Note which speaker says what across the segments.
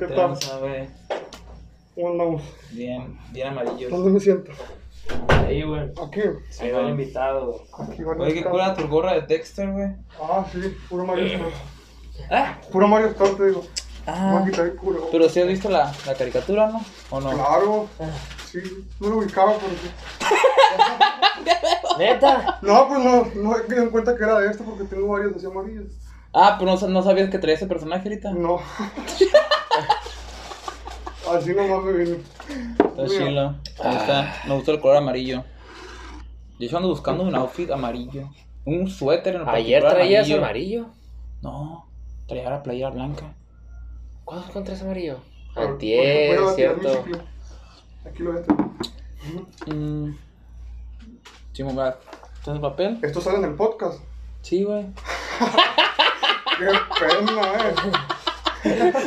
Speaker 1: ¿Qué
Speaker 2: ¿Qué
Speaker 1: tal? ¿Cómo andamos?
Speaker 2: Bien, bien amarillos.
Speaker 1: ¿Dónde me siento?
Speaker 2: Ahí, güey.
Speaker 1: Aquí.
Speaker 2: Ahí va el invitado.
Speaker 1: Aquí
Speaker 2: Oye, qué cura tu gorra de Dexter, güey.
Speaker 1: Ah, sí, puro Mario Star.
Speaker 2: Ah,
Speaker 1: Puro Mario Star, te digo.
Speaker 2: ah.
Speaker 1: Voy a quitar el culo.
Speaker 2: Pero si has visto la, la caricatura, ¿no? ¿O no?
Speaker 1: Claro. Sí, no lo ubicaba, pero sí.
Speaker 3: ¿Neta?
Speaker 1: No, pues no, no he quedado en cuenta que era de esto porque tengo varios así amarillos.
Speaker 2: Ah, pero no, sa- no sabías que traía ese personaje ahorita.
Speaker 1: No. así nomás me vine.
Speaker 2: Está chilo. Ahí está. Me gusta el color amarillo. De hecho ando buscando un outfit amarillo. Un suéter en
Speaker 3: Ayer
Speaker 2: particular
Speaker 3: traías amarillo.
Speaker 2: No, traía la playera blanca.
Speaker 3: ¿Cuándo encontraste amarillo?
Speaker 1: Voy a-
Speaker 3: Antier,
Speaker 1: voy a tirar mi
Speaker 3: cierto.
Speaker 1: Aquí lo voy a tener.
Speaker 2: Mm. Sí, mamá. ¿Tienes papel?
Speaker 1: Esto sale en el podcast.
Speaker 2: Sí, güey.
Speaker 1: Qué pena, eh.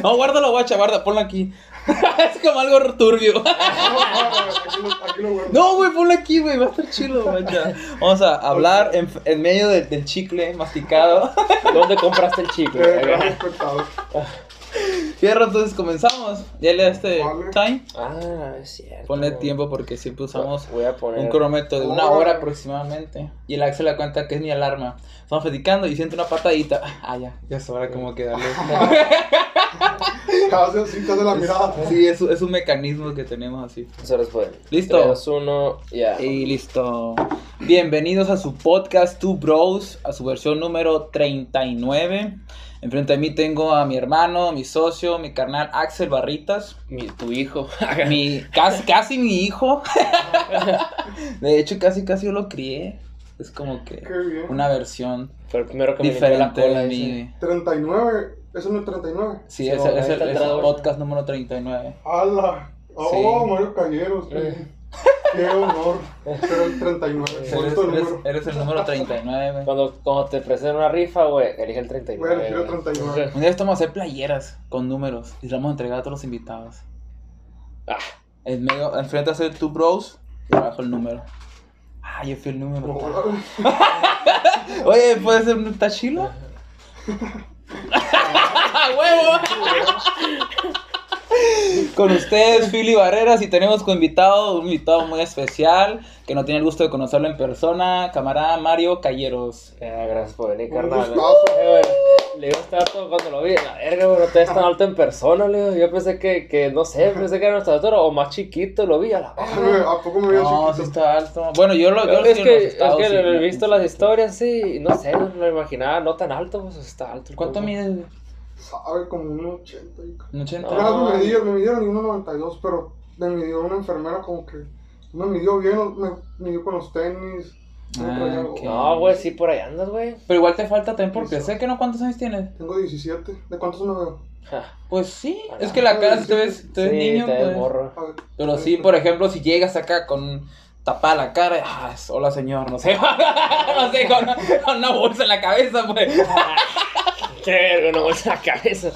Speaker 2: No, guárdalo, guacha, guarda, ponlo aquí. es como algo turbio.
Speaker 1: No,
Speaker 2: güey, ponlo aquí, güey, va a estar chido, guacha. Vamos a hablar en, en medio del, del chicle masticado.
Speaker 3: ¿Dónde compraste el chicle?
Speaker 2: Fierro, entonces comenzamos. Ya le este
Speaker 1: Vale.
Speaker 2: time.
Speaker 3: Ah, es cierto.
Speaker 2: Ponle tiempo porque siempre usamos
Speaker 3: Voy a poner.
Speaker 2: un cronómetro de una hora aproximadamente. Y el Axel le cuenta que es mi alarma. Estamos platicando y siento una patadita. Ah, ya, ya es hora como que darle.
Speaker 1: Cada hace la mirada.
Speaker 2: Sí, es, es un mecanismo que tenemos así.
Speaker 3: Eso después.
Speaker 2: Listo.
Speaker 3: 3, 2, 1, ya.
Speaker 2: Y listo. Bienvenidos a su podcast Two Bros, a su versión número 39. Enfrente de mí tengo a mi hermano, mi socio, mi carnal Axel Barritas,
Speaker 3: Mi- tu hijo.
Speaker 2: mi casi, casi mi hijo. De hecho, casi casi yo lo crié. Es como que una versión
Speaker 3: Fue el primero que me limpió la
Speaker 2: diferente
Speaker 3: cola.
Speaker 2: de
Speaker 3: ese.
Speaker 2: mí.
Speaker 1: 39. ¿Eso no es 39?
Speaker 2: Sí,
Speaker 3: Sí,
Speaker 2: es, es el, es podcast número 39.
Speaker 1: ¡Hala! Oh,
Speaker 2: Sí.
Speaker 1: Mario Calleros.
Speaker 3: Eh.
Speaker 1: Qué honor ser el 39.
Speaker 2: Eres, eres-
Speaker 1: número.
Speaker 2: eres el número 39.
Speaker 3: Cuando, cuando te presenten una rifa, güey, elige el 39.
Speaker 1: Voy a elegir el
Speaker 3: güey.
Speaker 1: 39.
Speaker 2: Un día esto vamos a hacer playeras con números y las vamos a entregar a todos los invitados.
Speaker 3: Ah,
Speaker 2: En medio, enfrente hace Two Bros y abajo el número. Ah, yo fui el número. Oye, ¿puede ser un tachilo? ¡Huevo! Con ustedes, Philly Barreras, y tenemos como invitado, un invitado muy especial, que no tiene el gusto de conocerlo en persona, camarada Mario Calleros.
Speaker 3: ya, gracias por venir, carnal. Eh, Le digo, estaba todo cuando lo vi. La verga, güey, no te ves tan alto en persona, le digo. Yo pensé que, que, no sé, pensé que era nuestro altura o más chiquito, lo vi a la
Speaker 1: Ah,
Speaker 3: verga.
Speaker 1: ¿A poco me veía
Speaker 2: No, sí
Speaker 1: chiquito?
Speaker 2: está alto. Bueno, yo lo yo lo
Speaker 3: es que, es he visto las historias, sí, y no sé, no lo imaginaba, no tan alto, pues está alto.
Speaker 2: ¿Cuánto
Speaker 3: compa.
Speaker 1: Sabe, como un 80. y-
Speaker 2: ¿Un 80?
Speaker 3: No.
Speaker 1: Apenas me midieron, me midieron y 1.92, pero me midió una enfermera como que me midió bien, me midió con los tenis. no
Speaker 2: Ah.
Speaker 3: No, güey, sí, por ahí andas, güey.
Speaker 2: Pero igual te falta también por
Speaker 1: Sí,
Speaker 2: crecer, que no cuántos años tienes.
Speaker 1: Tengo 17. ¿De cuántos me veo?
Speaker 2: Pues sí,
Speaker 3: Ah,
Speaker 2: es que la cara si te ves, te ves
Speaker 3: Sí,
Speaker 2: niño,
Speaker 3: te ves
Speaker 2: pues.
Speaker 3: morro.
Speaker 1: Ver.
Speaker 2: Pero sí, por ejemplo, si llegas acá con tapada la cara, ah, hola señor, no sé, no sé, con una, con una bolsa en la cabeza, pues.
Speaker 3: Qué verga, bolsa en la cabeza.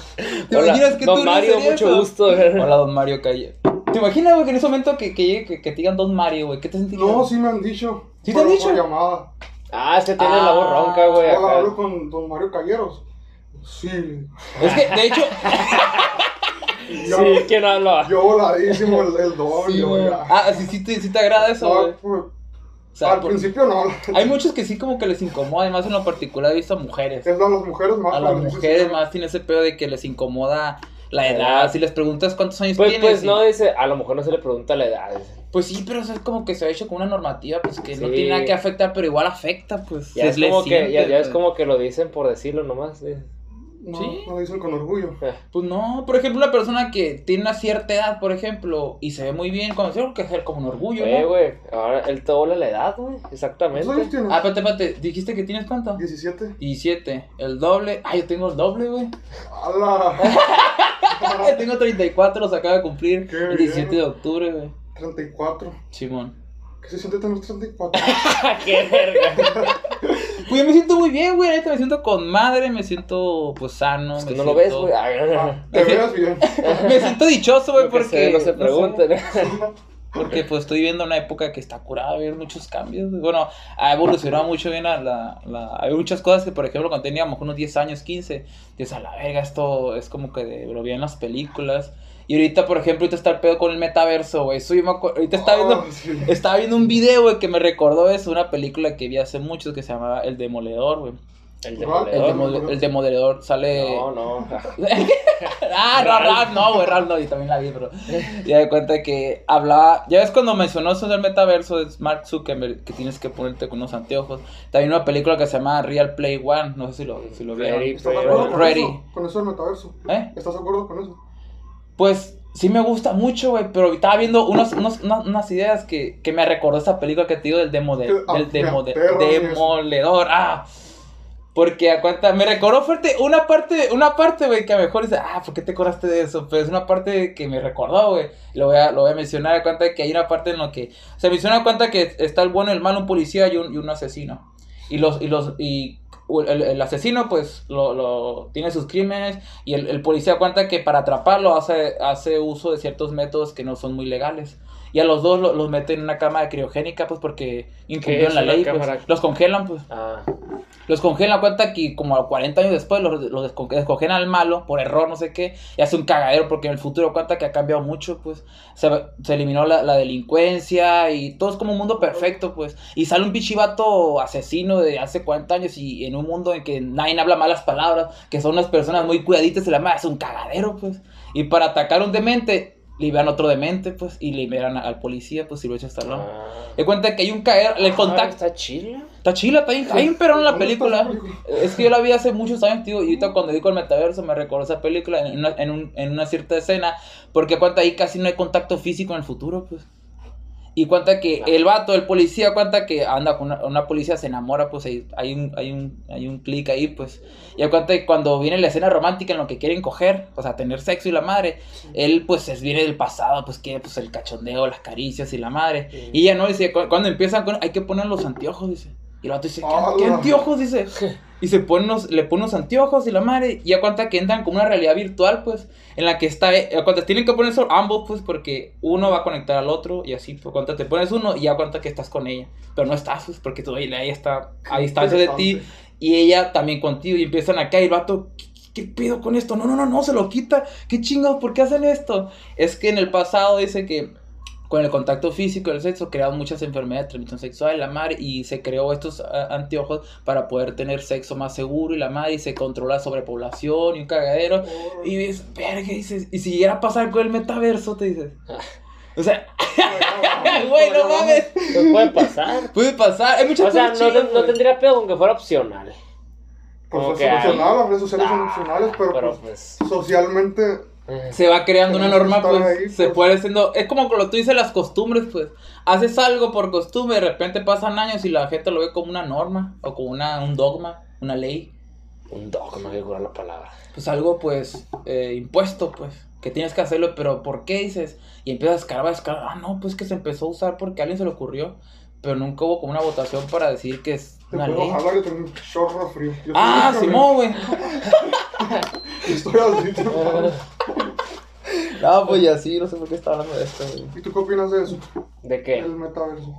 Speaker 2: ¿Te
Speaker 3: Hola,
Speaker 2: imaginas que
Speaker 3: don
Speaker 2: tú no
Speaker 3: Mario, mucho
Speaker 2: eso?
Speaker 3: gusto.
Speaker 2: Hola, don Mario Calle. ¿Te imaginas, güey, que en ese momento que, que llegue, que, que te digan don Mario, güey? ¿Qué te sentirías?
Speaker 1: No, sí me han dicho.
Speaker 2: ¿Sí te han dicho?
Speaker 1: Llamada.
Speaker 3: Ah, es que tiene
Speaker 2: Ah.
Speaker 3: la voz ronca, güey.
Speaker 1: Hola,
Speaker 3: acá.
Speaker 1: hablo con don Mario Calleros. Sí.
Speaker 2: Es que, de hecho,
Speaker 1: Yo,
Speaker 3: Sí, ¿quién habla?
Speaker 1: yo voladísimo el, el don.
Speaker 2: sí,
Speaker 1: yo,
Speaker 2: güey. ah, sí, sí, te, sí te agrada eso,
Speaker 1: No,
Speaker 2: güey.
Speaker 1: pues,
Speaker 2: sea,
Speaker 1: al
Speaker 2: por-
Speaker 1: principio no.
Speaker 2: hay muchos que sí como que les incomoda, además en lo particular he visto a mujeres.
Speaker 1: Es a las mujeres más.
Speaker 2: A las mujeres más tiene ese pedo de que les incomoda la
Speaker 3: La
Speaker 2: edad. Si les preguntas cuántos años
Speaker 3: Pues,
Speaker 2: tienes.
Speaker 3: pues
Speaker 2: y-
Speaker 3: no dice, a lo mejor no se le pregunta la edad.
Speaker 2: Pues sí, pero eso es como que se ha hecho con una normativa, pues que no
Speaker 3: Sí.
Speaker 2: tiene nada que afectar, pero igual afecta, pues.
Speaker 3: Ya, es como, que, ya, ya es
Speaker 2: pues.
Speaker 3: como que lo dicen por decirlo nomás. dice.
Speaker 1: No,
Speaker 2: Sí.
Speaker 1: no lo dicen con orgullo.
Speaker 3: Eh,
Speaker 2: Pues no, por ejemplo, una persona que tiene una cierta edad, por ejemplo, y se ve muy bien, cuando se que ser como un orgullo,
Speaker 3: Eh,
Speaker 2: ¿no?
Speaker 3: güey, ahora él te dobla la edad, güey.
Speaker 1: ¿Cuántos años
Speaker 3: Exactamente.
Speaker 1: tienes?
Speaker 2: Ah, espérate, espérate, dijiste que tienes cuánto?
Speaker 1: 17.
Speaker 2: 17, el doble. Ah, yo tengo el doble, güey.
Speaker 1: ¡Hala!
Speaker 2: tengo 34, los acaba de cumplir
Speaker 1: Qué
Speaker 2: el 17
Speaker 1: bien.
Speaker 2: de octubre, güey.
Speaker 1: 34.
Speaker 2: Simón.
Speaker 1: ¿Qué se siente tener 34?
Speaker 3: Qué verga.
Speaker 2: Pues yo me siento muy bien, güey. neta, Me siento con madre, me siento pues sano.
Speaker 3: Es que no lo ves, güey.
Speaker 1: Ah, te veas bien.
Speaker 2: Me siento dichoso, güey, porque.
Speaker 3: se ve no se
Speaker 2: sé.
Speaker 3: pregunta. ¿no?
Speaker 2: Porque pues estoy viviendo una época que está curada, hay muchos cambios. Bueno, ha evolucionado mucho bien la, la, la- Hay muchas cosas que, por ejemplo, cuando teníamos unos 10 años, 15, dices, a la verga, esto es como que de- lo vi en las películas. Y ahorita, por ejemplo, ahorita está el pedo con el metaverso, güey. Eso yo me acuerdo- Ahorita estaba viendo...
Speaker 1: Oh, sí.
Speaker 2: Estaba viendo un video, güey, que me recordó eso, una película que vi hace mucho que se llamaba El Demoledor, güey.
Speaker 3: El
Speaker 2: El,
Speaker 3: demoledor.
Speaker 2: Demole- el Demoledor sale...
Speaker 3: No, no.
Speaker 2: ah, no, Ralph, no, güey, Ralph no, y también la vi, bro. Ya de cuenta que hablaba, ya ves cuando mencionó eso del metaverso, es Mark Zuckerberg, que tienes que ponerte con unos anteojos. También una película que se llama Real Play One, no sé si lo, si lo vieron.
Speaker 3: Ready
Speaker 1: ¿Estás de acuerdo con
Speaker 2: Ready.
Speaker 1: eso? Con eso del metaverso.
Speaker 2: ¿Eh?
Speaker 1: ¿Estás de acuerdo con eso?
Speaker 2: Pues sí me gusta mucho, güey, pero estaba viendo unos, unos- unas, unas ideas que, que me recordó esa película que te digo del, demo de- del
Speaker 1: me
Speaker 2: demo de- demoledor. Ah, porque a cuenta, me recordó fuerte una parte, una parte, güey, que a lo mejor dice, ah, ¿por qué te acordaste de eso? Pero es una parte que me recordó, güey. Lo voy a, lo voy a mencionar a cuenta de que hay una parte en la que se menciona a cuenta que está el bueno, el malo, un policía y un, y un asesino. Y los, y los, y el, el asesino, pues, lo, lo, tiene sus crímenes y el, el policía cuenta que para atraparlo hace, hace uso de ciertos métodos que no son muy legales. Y a los dos lo- los meten en una cámara criogénica, pues, porque incumplieron
Speaker 3: es
Speaker 2: la ley, pues. Los congelan, pues.
Speaker 3: Ah,
Speaker 2: Los congelan, cuenta que como a 40 años después los, los descon- descongelan al malo por error, no sé qué, y hace un cagadero porque en el futuro cuenta que ha cambiado mucho, pues. Se, se eliminó la, la delincuencia y todo es como un mundo perfecto, pues. Y sale un pichivato asesino de hace 40 años y en un mundo en que nadie habla malas palabras, que son unas personas muy cuidaditas y la madre hace un cagadero, pues. Y para atacar a un demente, liberan otro demente, pues, y liberan al policía, pues, si lo echa hasta
Speaker 3: ah.
Speaker 2: Le cuenta que hay un cagadero, le
Speaker 3: Ah,
Speaker 2: contacta.
Speaker 3: Está chila.
Speaker 2: Está chila, está bien, está bien perrón la
Speaker 1: ¿Dónde está
Speaker 2: película.
Speaker 1: esa película?
Speaker 2: Es que yo la vi hace muchos años, tío, y ahorita cuando digo el metaverso me recordó esa película en una, en, un- en una cierta escena, porque cuenta ahí casi no hay contacto físico en el futuro, pues. Y cuenta que el vato, el policía, cuenta que anda con una, una policía, se enamora, pues hay, hay un, hay un, hay un clic ahí, pues. Y cuenta que cuando viene la escena romántica en lo que quieren coger, o sea, tener sexo y la madre, él pues es, viene del pasado, pues que pues el cachondeo, las caricias y la madre.
Speaker 3: Sí.
Speaker 2: Y ella no dice, cu- cuando empiezan con, hay que poner los anteojos, dice. Y el vato dice, ¿qué,
Speaker 1: Ah,
Speaker 2: qué
Speaker 1: la-
Speaker 2: anteojos? Dice. Y se pone unos, le pone unos anteojos y la madre, y ya cuenta que entran como una realidad virtual, pues, en la que está, eh, cuenta, tienen que ponerse ambos, pues, porque uno va a conectar al otro, y así, pues, cuenta, te pones uno y ya cuenta que estás con ella, pero no estás, pues, porque todavía ella está a distancia de ti, y ella también contigo, y empiezan acá, y el vato, ¿qué, qué pedo con esto? No, no, no, no, se lo quita, qué chingados, ¿por qué hacen esto? Es que en el pasado dice que con el contacto físico y el sexo crearon muchas enfermedades de transmisión sexual, la madre, y se creó estos ah, anteojos para poder tener sexo más seguro, y la madre, y se controla la sobrepoblación y un cagadero, y dices, verga, dices, y si llegara a pasar con el metaverso, te dices, o sea, güey, no mames,
Speaker 3: Pues puede pasar.
Speaker 2: puede pasar, hay muchas
Speaker 3: O sea, no, no tendría pedo con que fuera opcional.
Speaker 1: Pues es opcional, las redes sociales son
Speaker 3: Ah,
Speaker 1: opcionales, pero,
Speaker 3: Pero
Speaker 1: pues,
Speaker 3: pues.
Speaker 1: socialmente
Speaker 3: eh,
Speaker 2: se va creando una norma, pues,
Speaker 1: ahí,
Speaker 2: se
Speaker 1: pues.
Speaker 2: puede haciendo, es como cuando tú dices las costumbres, pues, haces algo por costumbre, de repente pasan años y la gente lo ve como una norma, o como una, un dogma, una ley,
Speaker 3: Un dogma, que curar la palabra.
Speaker 2: pues algo, pues, eh, impuesto, pues, que tienes que hacerlo, pero ¿por qué dices? Y empiezas a escarbar, a escarbar, ah, no, pues que se empezó a usar porque a alguien se le ocurrió, pero nunca hubo como una votación para decir que es
Speaker 1: te
Speaker 2: una
Speaker 1: puedo
Speaker 2: ley.
Speaker 1: jalar y tener un chorro frío. Yo
Speaker 2: Ah, Simón, güey.
Speaker 1: Estoy así.
Speaker 2: No, pues y así, no sé por qué estaba hablando de esto, güey.
Speaker 1: ¿Y tú qué opinas de eso?
Speaker 3: ¿De qué?
Speaker 1: El metaverso.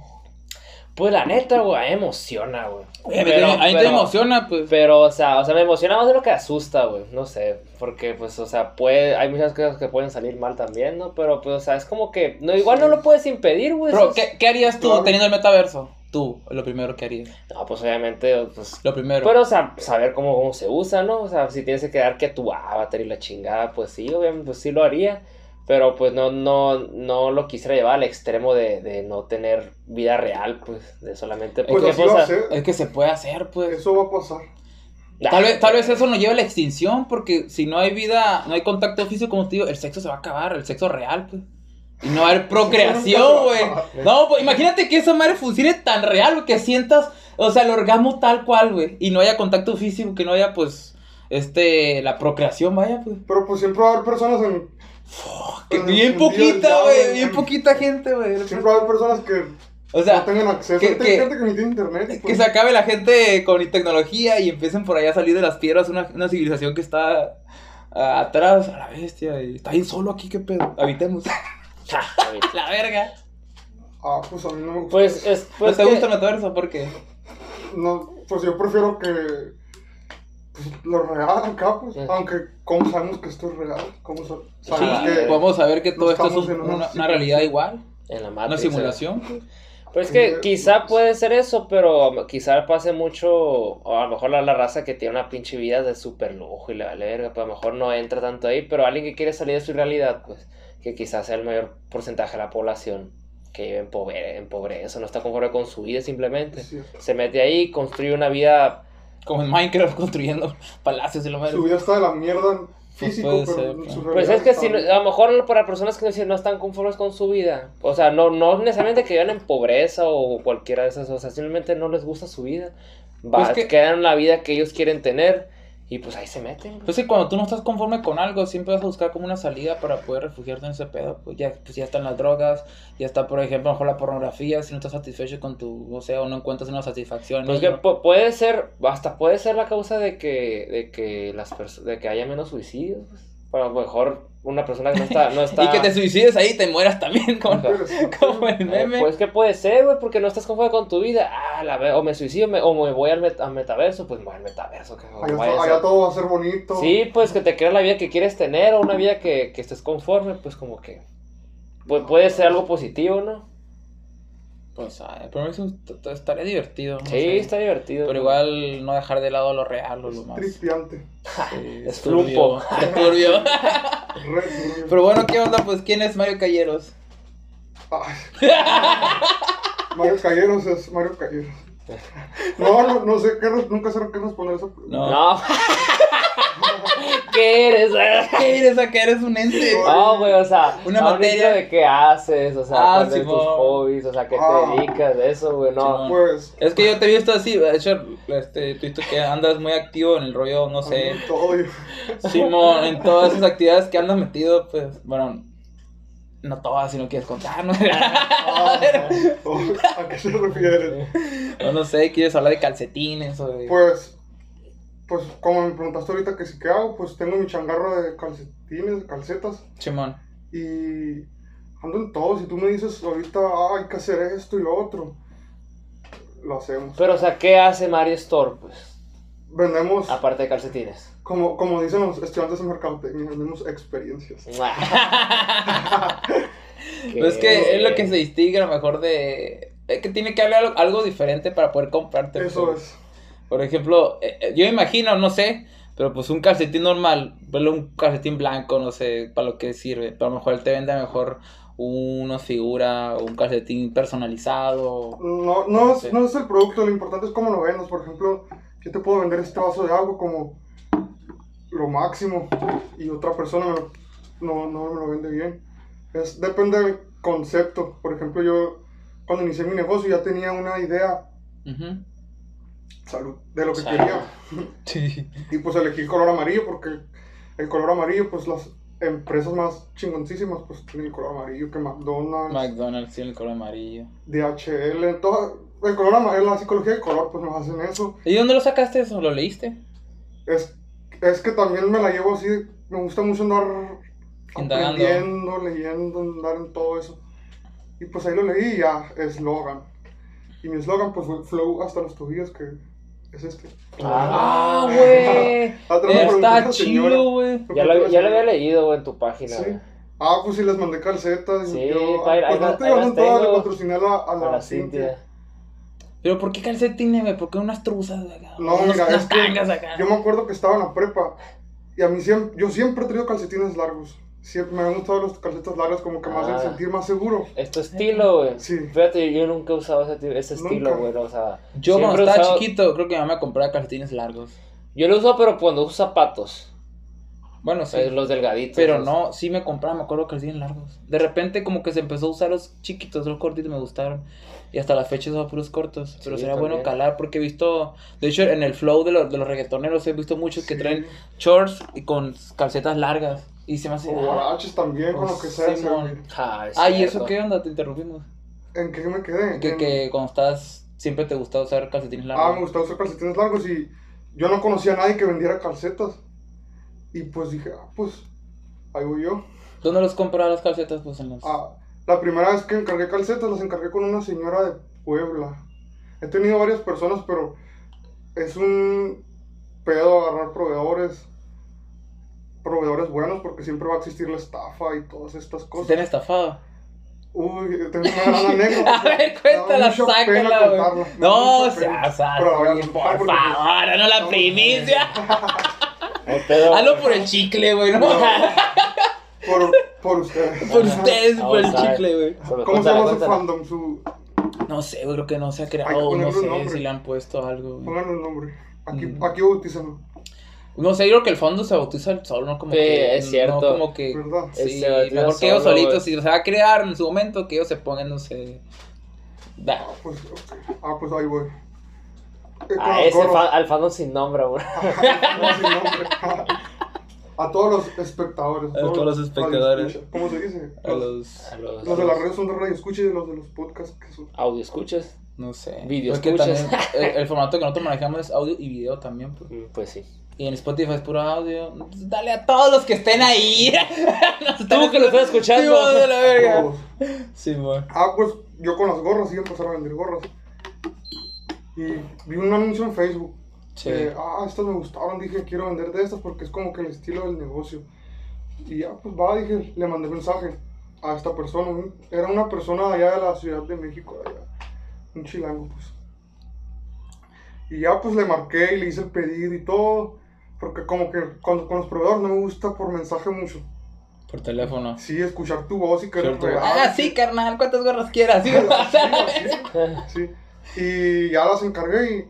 Speaker 3: Pues la neta, güey, a mí me emociona, güey.
Speaker 2: A mí te
Speaker 3: pero-
Speaker 2: emociona, pues.
Speaker 3: Pero, o sea, o sea, me emociona más de lo que asusta, güey. No sé, porque, pues, o sea, puede, hay muchas cosas que pueden salir mal también, ¿no? Pero, pues, o sea, es como que, no, igual no lo puedes impedir, güey. Es-
Speaker 2: ¿qué, qué harías tú
Speaker 1: Claro.
Speaker 2: teniendo el metaverso? Tú, lo primero que harías.
Speaker 3: No, pues, obviamente, pues,
Speaker 2: Lo primero.
Speaker 3: pero, o sea, saber cómo, cómo se usa, ¿no? O sea, si tienes que quedar que tu avatar y la chingada, pues sí, obviamente, pues sí lo haría. Pero, pues, no, no, no lo quisiera llevar al extremo de, de no tener vida real, pues, de solamente...
Speaker 1: Pues
Speaker 3: porque, pues,
Speaker 2: es que se puede hacer, pues.
Speaker 1: Eso va a pasar.
Speaker 2: Tal vez, tal vez eso nos lleve a la extinción, porque si no hay vida, no hay contacto físico, como te digo, el sexo se va a acabar, el sexo real, pues. Y no va a haber procreación, güey. No, pues imagínate que esa madre funcione tan real, güey, que sientas, o sea, el orgasmo tal cual, güey. Y no haya contacto físico, que no haya, pues, este, la procreación, vaya, pues.
Speaker 1: Pero pues siempre va a haber personas en. En-
Speaker 2: bien
Speaker 1: en
Speaker 2: poquita, güey, bien
Speaker 1: en-
Speaker 2: poquita gente, güey.
Speaker 1: Siempre va a haber personas que
Speaker 2: O sea,
Speaker 1: no tengan acceso.
Speaker 2: que- que-
Speaker 1: gente que internet.
Speaker 2: Que
Speaker 1: pues.
Speaker 2: se acabe la gente con tecnología y empiecen por allá a salir de las piedras una, una civilización que está ah, atrás, a la bestia. Y está bien solo aquí, qué pedo. Habitemos. La verga.
Speaker 1: Ah, pues a mí no me gusta.
Speaker 3: Pues, es,
Speaker 2: ¿No
Speaker 3: pues
Speaker 2: te
Speaker 3: que-
Speaker 2: gusta el metaverso? ¿Por qué?
Speaker 1: No, pues yo prefiero que. Pues lo real acá, pues.
Speaker 3: Sí.
Speaker 1: Aunque, ¿cómo sabemos que esto es real? ¿Cómo sa- sabemos
Speaker 2: Sí,
Speaker 1: que.?
Speaker 2: Podemos saber que todo esto es un-
Speaker 1: una
Speaker 2: una, una realidad igual.
Speaker 3: En la
Speaker 2: Una
Speaker 3: Matrix,
Speaker 2: simulación.
Speaker 3: Pues es que quizá
Speaker 1: pues.
Speaker 3: puede ser eso, pero quizá pase mucho, o a lo mejor la, la raza que tiene una pinche vida de súper lujo y le vale verga, pues a lo mejor no entra tanto ahí, pero alguien que quiere salir de su realidad, pues que quizás sea el mayor porcentaje de la población que vive en, pobre, en pobreza, no está conforme con su vida simplemente.
Speaker 1: Sí,
Speaker 3: Se mete ahí, construye una vida,
Speaker 2: Como en Minecraft construyendo palacios y lo
Speaker 1: su
Speaker 2: más.
Speaker 1: vida está de la mierda
Speaker 2: Pues
Speaker 1: físico,
Speaker 2: puede
Speaker 1: pero
Speaker 2: ser,
Speaker 1: en
Speaker 2: pues.
Speaker 1: su
Speaker 3: pues es que si, a lo mejor para personas que no, no están conformes con su vida, o sea, no, no necesariamente que vivan en pobreza o cualquiera de esas cosas, simplemente no les gusta su vida, va,
Speaker 2: Pues que-
Speaker 3: quedan la vida que ellos quieren tener y pues ahí se meten.
Speaker 2: Pues que cuando tú no estás conforme con algo, siempre vas a buscar como una salida para poder refugiarte en ese pedo. Pues ya, pues ya están las drogas, ya está, por ejemplo, a lo mejor la pornografía, si no estás satisfecho con tu, o sea, o no encuentras una satisfacción.
Speaker 3: Pues que puede ser, hasta puede ser la causa de que, de que las de que haya menos suicidios. Pues. A lo mejor una persona que no está, no está
Speaker 2: Y que te suicides ahí y te mueras también, como,
Speaker 1: Pero
Speaker 2: como el
Speaker 3: Eh,
Speaker 2: meme.
Speaker 3: Pues que puede ser, güey, porque no estás conforme con tu vida. Ah, la ve- o me suicido me- o me voy al, met- al metaverso, pues me voy al metaverso. que-
Speaker 1: allá,
Speaker 3: vaya
Speaker 1: allá todo va a ser bonito.
Speaker 3: Sí, pues que te creas la vida que quieres tener o una vida que, que estés conforme, pues como que pu- puede ser algo positivo, ¿no?
Speaker 2: Pues, ay, pero eso estaría divertido. no
Speaker 3: Sí,
Speaker 2: sé.
Speaker 3: está divertido.
Speaker 2: Pero igual no dejar de lado lo real o lo
Speaker 1: Es
Speaker 2: más.
Speaker 1: tripiante.
Speaker 2: sí,
Speaker 3: Es
Speaker 2: turbio,
Speaker 3: flumpo.
Speaker 2: es turbio.
Speaker 1: Re turbio.
Speaker 2: Pero bueno, ¿qué onda? Pues, ¿quién es Mario Calleros?
Speaker 1: Mario Calleros es Mario Calleros. No, no, no sé, qué, nunca sé qué responder a esa pregunta.
Speaker 2: No.
Speaker 3: No. ¿Qué eres?
Speaker 2: ¿Qué eres? ¿A que eres un ente?
Speaker 3: No, güey, o sea,
Speaker 2: Una materia.
Speaker 3: de qué haces, o sea,
Speaker 2: Ah,
Speaker 3: cuáles son tus hobbies, o sea, qué
Speaker 1: Ah.
Speaker 3: te dedicas, de eso, güey, no.
Speaker 1: Pues,
Speaker 2: Es que yo te he visto así, de hecho, este, tú visto que andas muy activo en el rollo, no sé,
Speaker 1: todo.
Speaker 2: Simón, en todas esas actividades que andas metido, pues, bueno, no todas, si no quieres contar, ¿no?
Speaker 1: Ah, oh, ¿A qué se refiere?
Speaker 2: o no sé, quieres hablar de calcetines o de...
Speaker 1: Pues, pues como me preguntaste ahorita que sí que hago, pues tengo mi changarro de calcetines, de calcetas
Speaker 2: Simón.
Speaker 1: y ando en todo. Si tú me dices ahorita, ah, hay que hacer esto y lo otro, lo hacemos.
Speaker 3: Pero, o sea, ¿qué hace Mario Store, pues?
Speaker 1: Vendemos,
Speaker 3: Aparte de calcetines.
Speaker 1: como, como dicen los estudiantes de mercadotecnia, vendemos experiencias.
Speaker 2: Pues es que es lo que se distingue a lo mejor de... Es que tiene que haber algo, algo diferente para poder comprarte.
Speaker 1: Eso
Speaker 2: pues.
Speaker 1: es.
Speaker 2: Por ejemplo, eh, eh, yo imagino, no sé, pero pues un calcetín normal, verlo un calcetín blanco, no sé para lo que sirve. Pero a lo mejor él te vende mejor una figura o un calcetín personalizado.
Speaker 1: No, no,
Speaker 2: No
Speaker 1: es,
Speaker 2: sé.
Speaker 1: no es el producto, lo importante es cómo lo vendas. Por ejemplo, yo te puedo vender este vaso de agua como lo máximo y otra persona me lo- no, no me lo vende bien. Es, depende del concepto. Por ejemplo, yo cuando inicié mi negocio ya tenía una idea
Speaker 2: Ujú.
Speaker 1: Salud, de lo que
Speaker 3: Salud.
Speaker 1: quería.
Speaker 2: Sí.
Speaker 1: Y pues elegí el color amarillo porque el color amarillo, pues las empresas más chingoncísimas, pues tienen el color amarillo que McDonald's,
Speaker 2: McDonald's tiene el color amarillo.
Speaker 1: DHL, todo, el color amarillo, la psicología del color, pues nos hacen eso.
Speaker 2: ¿Y dónde lo sacaste eso? ¿Lo leíste?
Speaker 1: Es, es que también me la llevo así, me gusta mucho andar
Speaker 2: Indagando.
Speaker 1: aprendiendo, leyendo, andar en todo eso. Y pues ahí lo leí y ya, eslogan. Y mi eslogan pues fue Flow hasta los tobillos, que es este.
Speaker 3: Ah, güey.
Speaker 1: Ah, a
Speaker 2: Está chido, güey.
Speaker 3: Ya lo, ya lo había leído, güey, en tu página,
Speaker 1: Sí.
Speaker 3: güey.
Speaker 1: Ah, pues sí les mandé calcetas.
Speaker 3: Sí,
Speaker 1: y yo, pues
Speaker 3: ahí
Speaker 1: no
Speaker 3: las-
Speaker 1: te todas, patrociné a la, a la,
Speaker 3: A la
Speaker 1: Cintia.
Speaker 3: Cintia.
Speaker 2: Pero ¿por qué calcetines, güey? ¿Por qué unas truzas acá?
Speaker 1: No,
Speaker 2: Unos-
Speaker 1: mira,
Speaker 2: unas
Speaker 1: es que
Speaker 2: acá.
Speaker 1: Yo me acuerdo que estaba en la prepa y a mí siempre, yo siempre he traído calcetines largos. Siempre me han gustado los calcetas largos como que me hacen
Speaker 3: Ah.
Speaker 1: sentir más seguro.
Speaker 3: Es tu estilo, güey.
Speaker 1: Sí.
Speaker 3: Fíjate, yo nunca he usado ese, ese estilo, güey. O sea,
Speaker 2: Yo cuando estaba
Speaker 3: usado-
Speaker 2: chiquito, creo que mi mamá me compraba calcetines largos.
Speaker 3: Yo lo uso, pero cuando uso zapatos.
Speaker 2: Bueno, sí.
Speaker 3: eh, Los delgaditos.
Speaker 2: Pero
Speaker 3: esos.
Speaker 2: no, sí me compraba, me acuerdo calcetines largos. De repente como que se empezó a usar los chiquitos, los cortitos me gustaron. Y hasta la fecha uso puros cortos. Pero
Speaker 3: Sí,
Speaker 2: sería bueno
Speaker 3: también.
Speaker 2: calar porque he visto, de hecho en el flow de, los de los reggaetoneros he visto muchos que traen shorts y con calcetas largas. Y se me hace...
Speaker 1: O
Speaker 2: ah,
Speaker 1: guaraches también, con lo que sea.
Speaker 2: Simón.
Speaker 3: Ah, es
Speaker 2: Ah, ¿y eso qué onda? Te interrumpimos.
Speaker 1: ¿En qué me quedé?
Speaker 2: Que,
Speaker 1: En-
Speaker 2: que cuando estás, siempre te gusta usar calcetines
Speaker 1: Ah, me
Speaker 2: largos.
Speaker 1: gustaba usar calcetines largos y yo no conocía a nadie que vendiera calcetas. Y pues dije, ah, pues ahí voy yo.
Speaker 2: ¿Dónde los compras las calcetas? Pues en los...
Speaker 1: Ah, La primera vez que encargué calcetas las encargué con una señora de Puebla. He tenido varias personas, pero es un pedo agarrar proveedores. Proveedores buenos porque siempre va a existir la estafa y todas estas cosas.
Speaker 2: ¿Te han estafado?
Speaker 1: Uy, tengo una gran anécdota.
Speaker 2: A ver, cuéntala, sácala, No,
Speaker 1: mucha pena.
Speaker 2: seas así,
Speaker 1: Pero la voy a
Speaker 2: por favor, no la primicia. Hazlo por el chicle, güey, ¿no?
Speaker 1: Por, por ustedes.
Speaker 2: Por ustedes,
Speaker 3: Vamos
Speaker 2: por el chicle, güey.
Speaker 1: ¿Cómo se llama su fandom? Su...
Speaker 2: No sé, creo que no se ha creado, no sé
Speaker 1: nombre.
Speaker 2: si le han puesto algo.
Speaker 1: Pónganle un nombre. Aquí,
Speaker 2: Mm.
Speaker 1: aquí bautízalo.
Speaker 2: No sé, yo creo que el fondo se bautiza el solo, ¿no? Como
Speaker 3: Sí,
Speaker 2: que,
Speaker 3: es cierto.
Speaker 2: No como que... Mejor que ellos
Speaker 3: solo,
Speaker 2: solitos, si se va a crear en su momento, que ellos se pongan, no sé... Da.
Speaker 1: Pues, ok. Ah, pues ahí voy. Eh, con
Speaker 3: A
Speaker 1: los
Speaker 3: ese fan, al fandom sin nombre, güey.
Speaker 1: No, sin nombre. A todos los espectadores.
Speaker 2: A todos los espectadores.
Speaker 1: ¿Cómo se dice?
Speaker 2: A los...
Speaker 3: A los,
Speaker 1: Los de las redes son de radio escucha y los de los podcasts que son.
Speaker 3: audio escuchas.
Speaker 2: No sé.
Speaker 3: Video escuchas.
Speaker 2: también el, el formato que nosotros manejamos es audio y video también, pues.
Speaker 3: Mm, Pues sí.
Speaker 2: Y en Spotify es puro audio. Dale a todos los que estén ahí.
Speaker 3: Tú que lo estás escuchando.
Speaker 2: Sí, de la verga. Sí, man.
Speaker 1: Ah, pues yo con las gorras iba a empezar a vender gorras. Y vi un anuncio en Facebook.
Speaker 2: Sí.
Speaker 1: que, ah, estas me gustaron. Dije, quiero vender de estas porque es como que el estilo del negocio. Y ya, pues va, dije, le mandé mensaje a esta persona. Era una persona allá de la Ciudad de México, allá. Un chilango, pues. Y ya, pues le marqué y le hice el pedido y todo. Porque como que cuando con los proveedores no me gusta por mensaje mucho.
Speaker 2: Por teléfono.
Speaker 1: Sí, escuchar tu voz y que.
Speaker 2: Ah, sí, carnal, ¿cuántas gorras quieras? Sí,
Speaker 1: Sí, y ya las encargué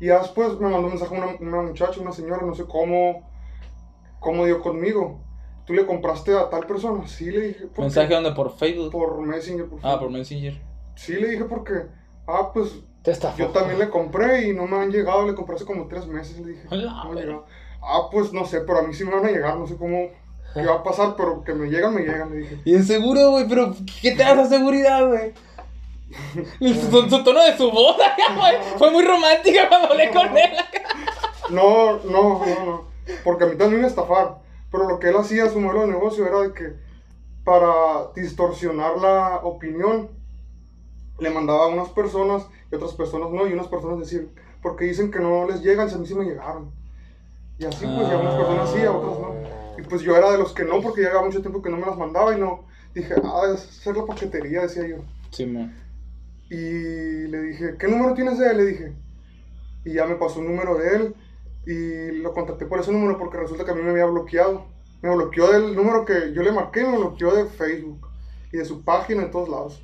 Speaker 1: y, y ya después me mandó un mensaje una, una muchacha, una señora, no sé cómo, cómo dio conmigo. ¿Tú le compraste a tal persona? Sí, le dije. ¿por qué?
Speaker 2: ¿Mensaje donde? ¿Por Facebook?
Speaker 1: Por Messenger, por
Speaker 2: Ah, por Messenger.
Speaker 1: Sí, le dije porque, ah, pues
Speaker 3: Te estafó.
Speaker 1: yo también le compré y no me han llegado, le compré hace como tres meses, le dije.
Speaker 2: Hola,
Speaker 1: No me. Ah, pues no sé, pero a mí sí me van a llegar, no sé cómo, qué va a pasar, pero que me llegan, me llegan, le dije.
Speaker 2: Y inseguro, güey, pero ¿qué te da esa seguridad, güey? Su, su tono de su voz acá, güey, fue muy romántica cuando hablé con él.
Speaker 1: No, no, no, no. Porque a mí también me estafar. Pero lo que él hacía, su modelo de negocio, era de que para distorsionar la opinión, le mandaba a unas personas y otras personas no. Y unas personas decir, porque dicen que no les llegan, si a mí sí me llegaron. Y así, pues, y a unas personas sí, a otras no. Y pues yo era de los que no, porque llevaba mucho tiempo que no me las mandaba y no. Dije, ah, es ser la paquetería, decía yo.
Speaker 2: Sí, man.
Speaker 1: Y le dije, ¿qué número tienes de él? Le dije. Y ya me pasó un número de él. Y lo contacté por ese número porque resulta que a mí me había bloqueado. Me bloqueó del número que yo le marqué, me bloqueó de Facebook. Y de su página en todos lados.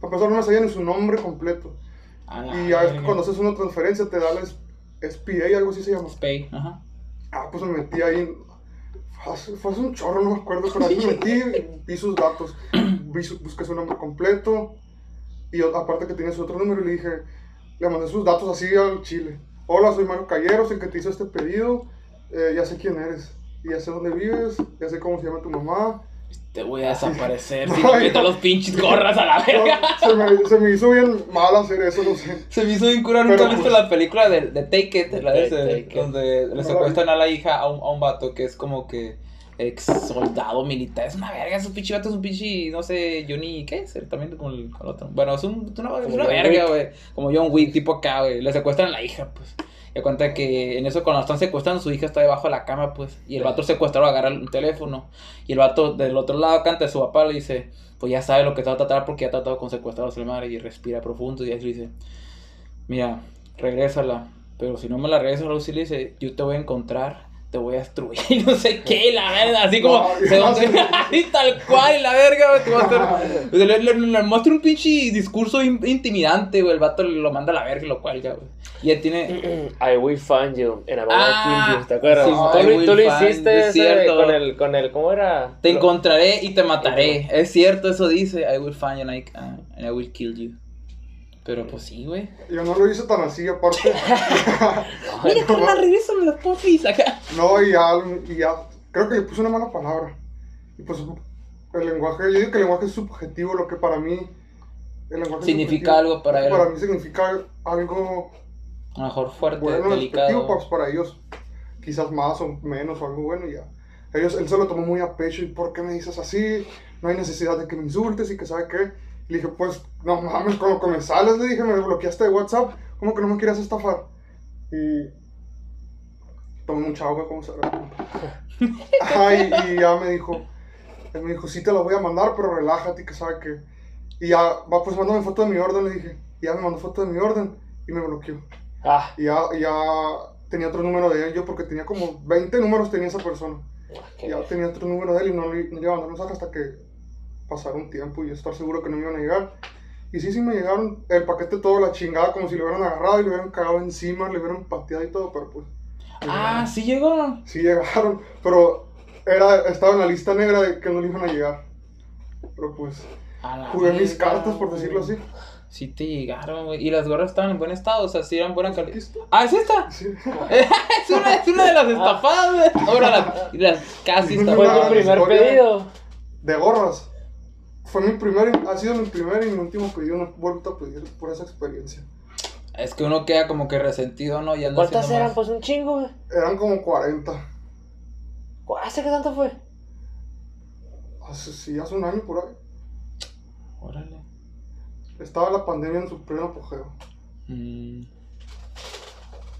Speaker 1: Para empezar, no me sabía ni su nombre completo. Y ya ves que haces una transferencia te da la SPA, algo así se llama.
Speaker 2: Pay, ajá.
Speaker 1: Ah, pues me metí ahí. Fue hace, un chorro, no me acuerdo, pero ahí me metí, vi sus datos, vi su- busqué su nombre completo. Y aparte que tiene su otro número, y le dije, le mandé sus datos así al chile. Hola, soy Mario Calleros, el que te hizo este pedido. eh, ya sé quién eres, y ya sé dónde vives, ya sé cómo se llama tu mamá.
Speaker 2: Te voy a desaparecer si no quitas los pinches gorras a la
Speaker 1: No,
Speaker 2: verga.
Speaker 1: se, me, se me hizo bien mal hacer eso, no sé.
Speaker 2: Se me hizo bien cura, nunca he visto
Speaker 1: pues-
Speaker 2: la película de, de Take It, la de
Speaker 3: Take-
Speaker 2: ese,
Speaker 3: Take It.
Speaker 2: donde le secuestran a la hija a un, a un vato que es como que ex soldado militar. Es una verga, es un pinche vato, es un pinche, no sé, Johnny, ¿qué es? También con el, con el otro. Bueno, es, un, es una, es verga, güey. Como John Wick, tipo acá, güey. Le secuestran a la hija, pues. Y cuenta que en eso cuando están secuestrando, su hija está debajo de la cama, pues. Y el vato secuestrado agarra el teléfono. Y el vato del otro lado canta de su papá, le dice, pues ya sabe lo que te va a tratar porque ya ha tratado con secuestrados a la madre. Y respira profundo y así le dice, mira, regrésala. Pero si no me la regresas, Lucy le dice, yo te voy a encontrar, te voy a destruir, no sé qué, la verga, así como, ¿de
Speaker 1: no,
Speaker 2: así tal cual, y la verga, te va a estar... Le, le- le- le muestra un pinche discurso in- intimidante, güey, el vato lo manda a la verga y lo cuelga, güey. Y él tiene...
Speaker 3: I will find you and I will
Speaker 2: Ah,
Speaker 3: kill you. ¿Te acuerdas?
Speaker 2: sí,
Speaker 3: tú, lo- tú hiciste
Speaker 2: es
Speaker 3: ese
Speaker 2: cierto.
Speaker 3: con el, con el, ¿cómo era?
Speaker 2: Te encontraré y te mataré. Es cierto, eso dice. I will find you and I, uh, and I will kill you. Pero pues sí, güey.
Speaker 1: Yo no lo hice tan así, aparte.
Speaker 2: Mira, carnal, regrésame las popis acá.
Speaker 1: No, y ya, y ya, creo que le puse una mala palabra. Y pues el lenguaje, yo digo que el lenguaje es subjetivo, lo que para mí, el lenguaje
Speaker 2: Significa algo para él.
Speaker 1: Para mí significa algo
Speaker 2: A lo mejor fuerte,
Speaker 1: bueno,
Speaker 2: delicado.
Speaker 1: pues para ellos, quizás más o menos o algo bueno, y ya. Ellos, él se lo tomó muy a pecho, ¿y por qué me dices así? no hay necesidad de que me insultes y que sabe qué. Le dije, pues, no mames, me sales, le dije, me bloqueaste de WhatsApp, ¿cómo que no me quieres estafar? Y tomé mucha agua, como se Ajá, y, y ya me dijo, él me dijo, sí te la voy a mandar, pero relájate, que sabe que... Y ya, va, pues mándame foto de mi orden, le dije. Y ya me mandó foto de mi orden y me bloqueó.
Speaker 3: Ah,
Speaker 1: Y ya, ya tenía otro número de él, yo porque tenía como 20 números tenía esa persona. Y ya
Speaker 3: bien.
Speaker 1: tenía otro número de él y no le, no le iba a mandar mensaje hasta que pasara un tiempo y estar seguro que no me iban a llegar. Y sí, sí me llegaron el paquete todo la chingada, como si lo hubieran agarrado y le hubieran cagado encima, le hubieran pateado y todo, pero pues... me
Speaker 2: Ah, sí llegó.
Speaker 1: Sí llegaron, pero era, estaba en la lista negra de que no le iban a llegar. Pero pues jugué mis cartas, por decirlo así.
Speaker 2: Sí te llegaron, güey. Y las gorras estaban en buen estado, o sea, sí eran buena calidad. Ah, ¿es esta?
Speaker 1: Sí.
Speaker 2: es, una, es una de las estafadas, güey. Ahora las, las casi
Speaker 1: Fue
Speaker 3: Fue tu
Speaker 2: estafadas.
Speaker 3: primer pedido.
Speaker 1: De gorras. Fue mi primer, ha sido mi primer y mi último pedido, no he vuelto a pedir por esa experiencia.
Speaker 2: Es que uno queda como que resentido, ¿no? Y anda
Speaker 3: ¿Cuántas eran?
Speaker 2: más.
Speaker 3: Pues un chingo, güey.
Speaker 1: Eran como 40.
Speaker 3: ¿Hace qué tanto fue?
Speaker 1: Hace, sí, hace un año por ahí.
Speaker 2: Órale.
Speaker 1: Estaba la pandemia en su pleno apogeo.
Speaker 2: Mm.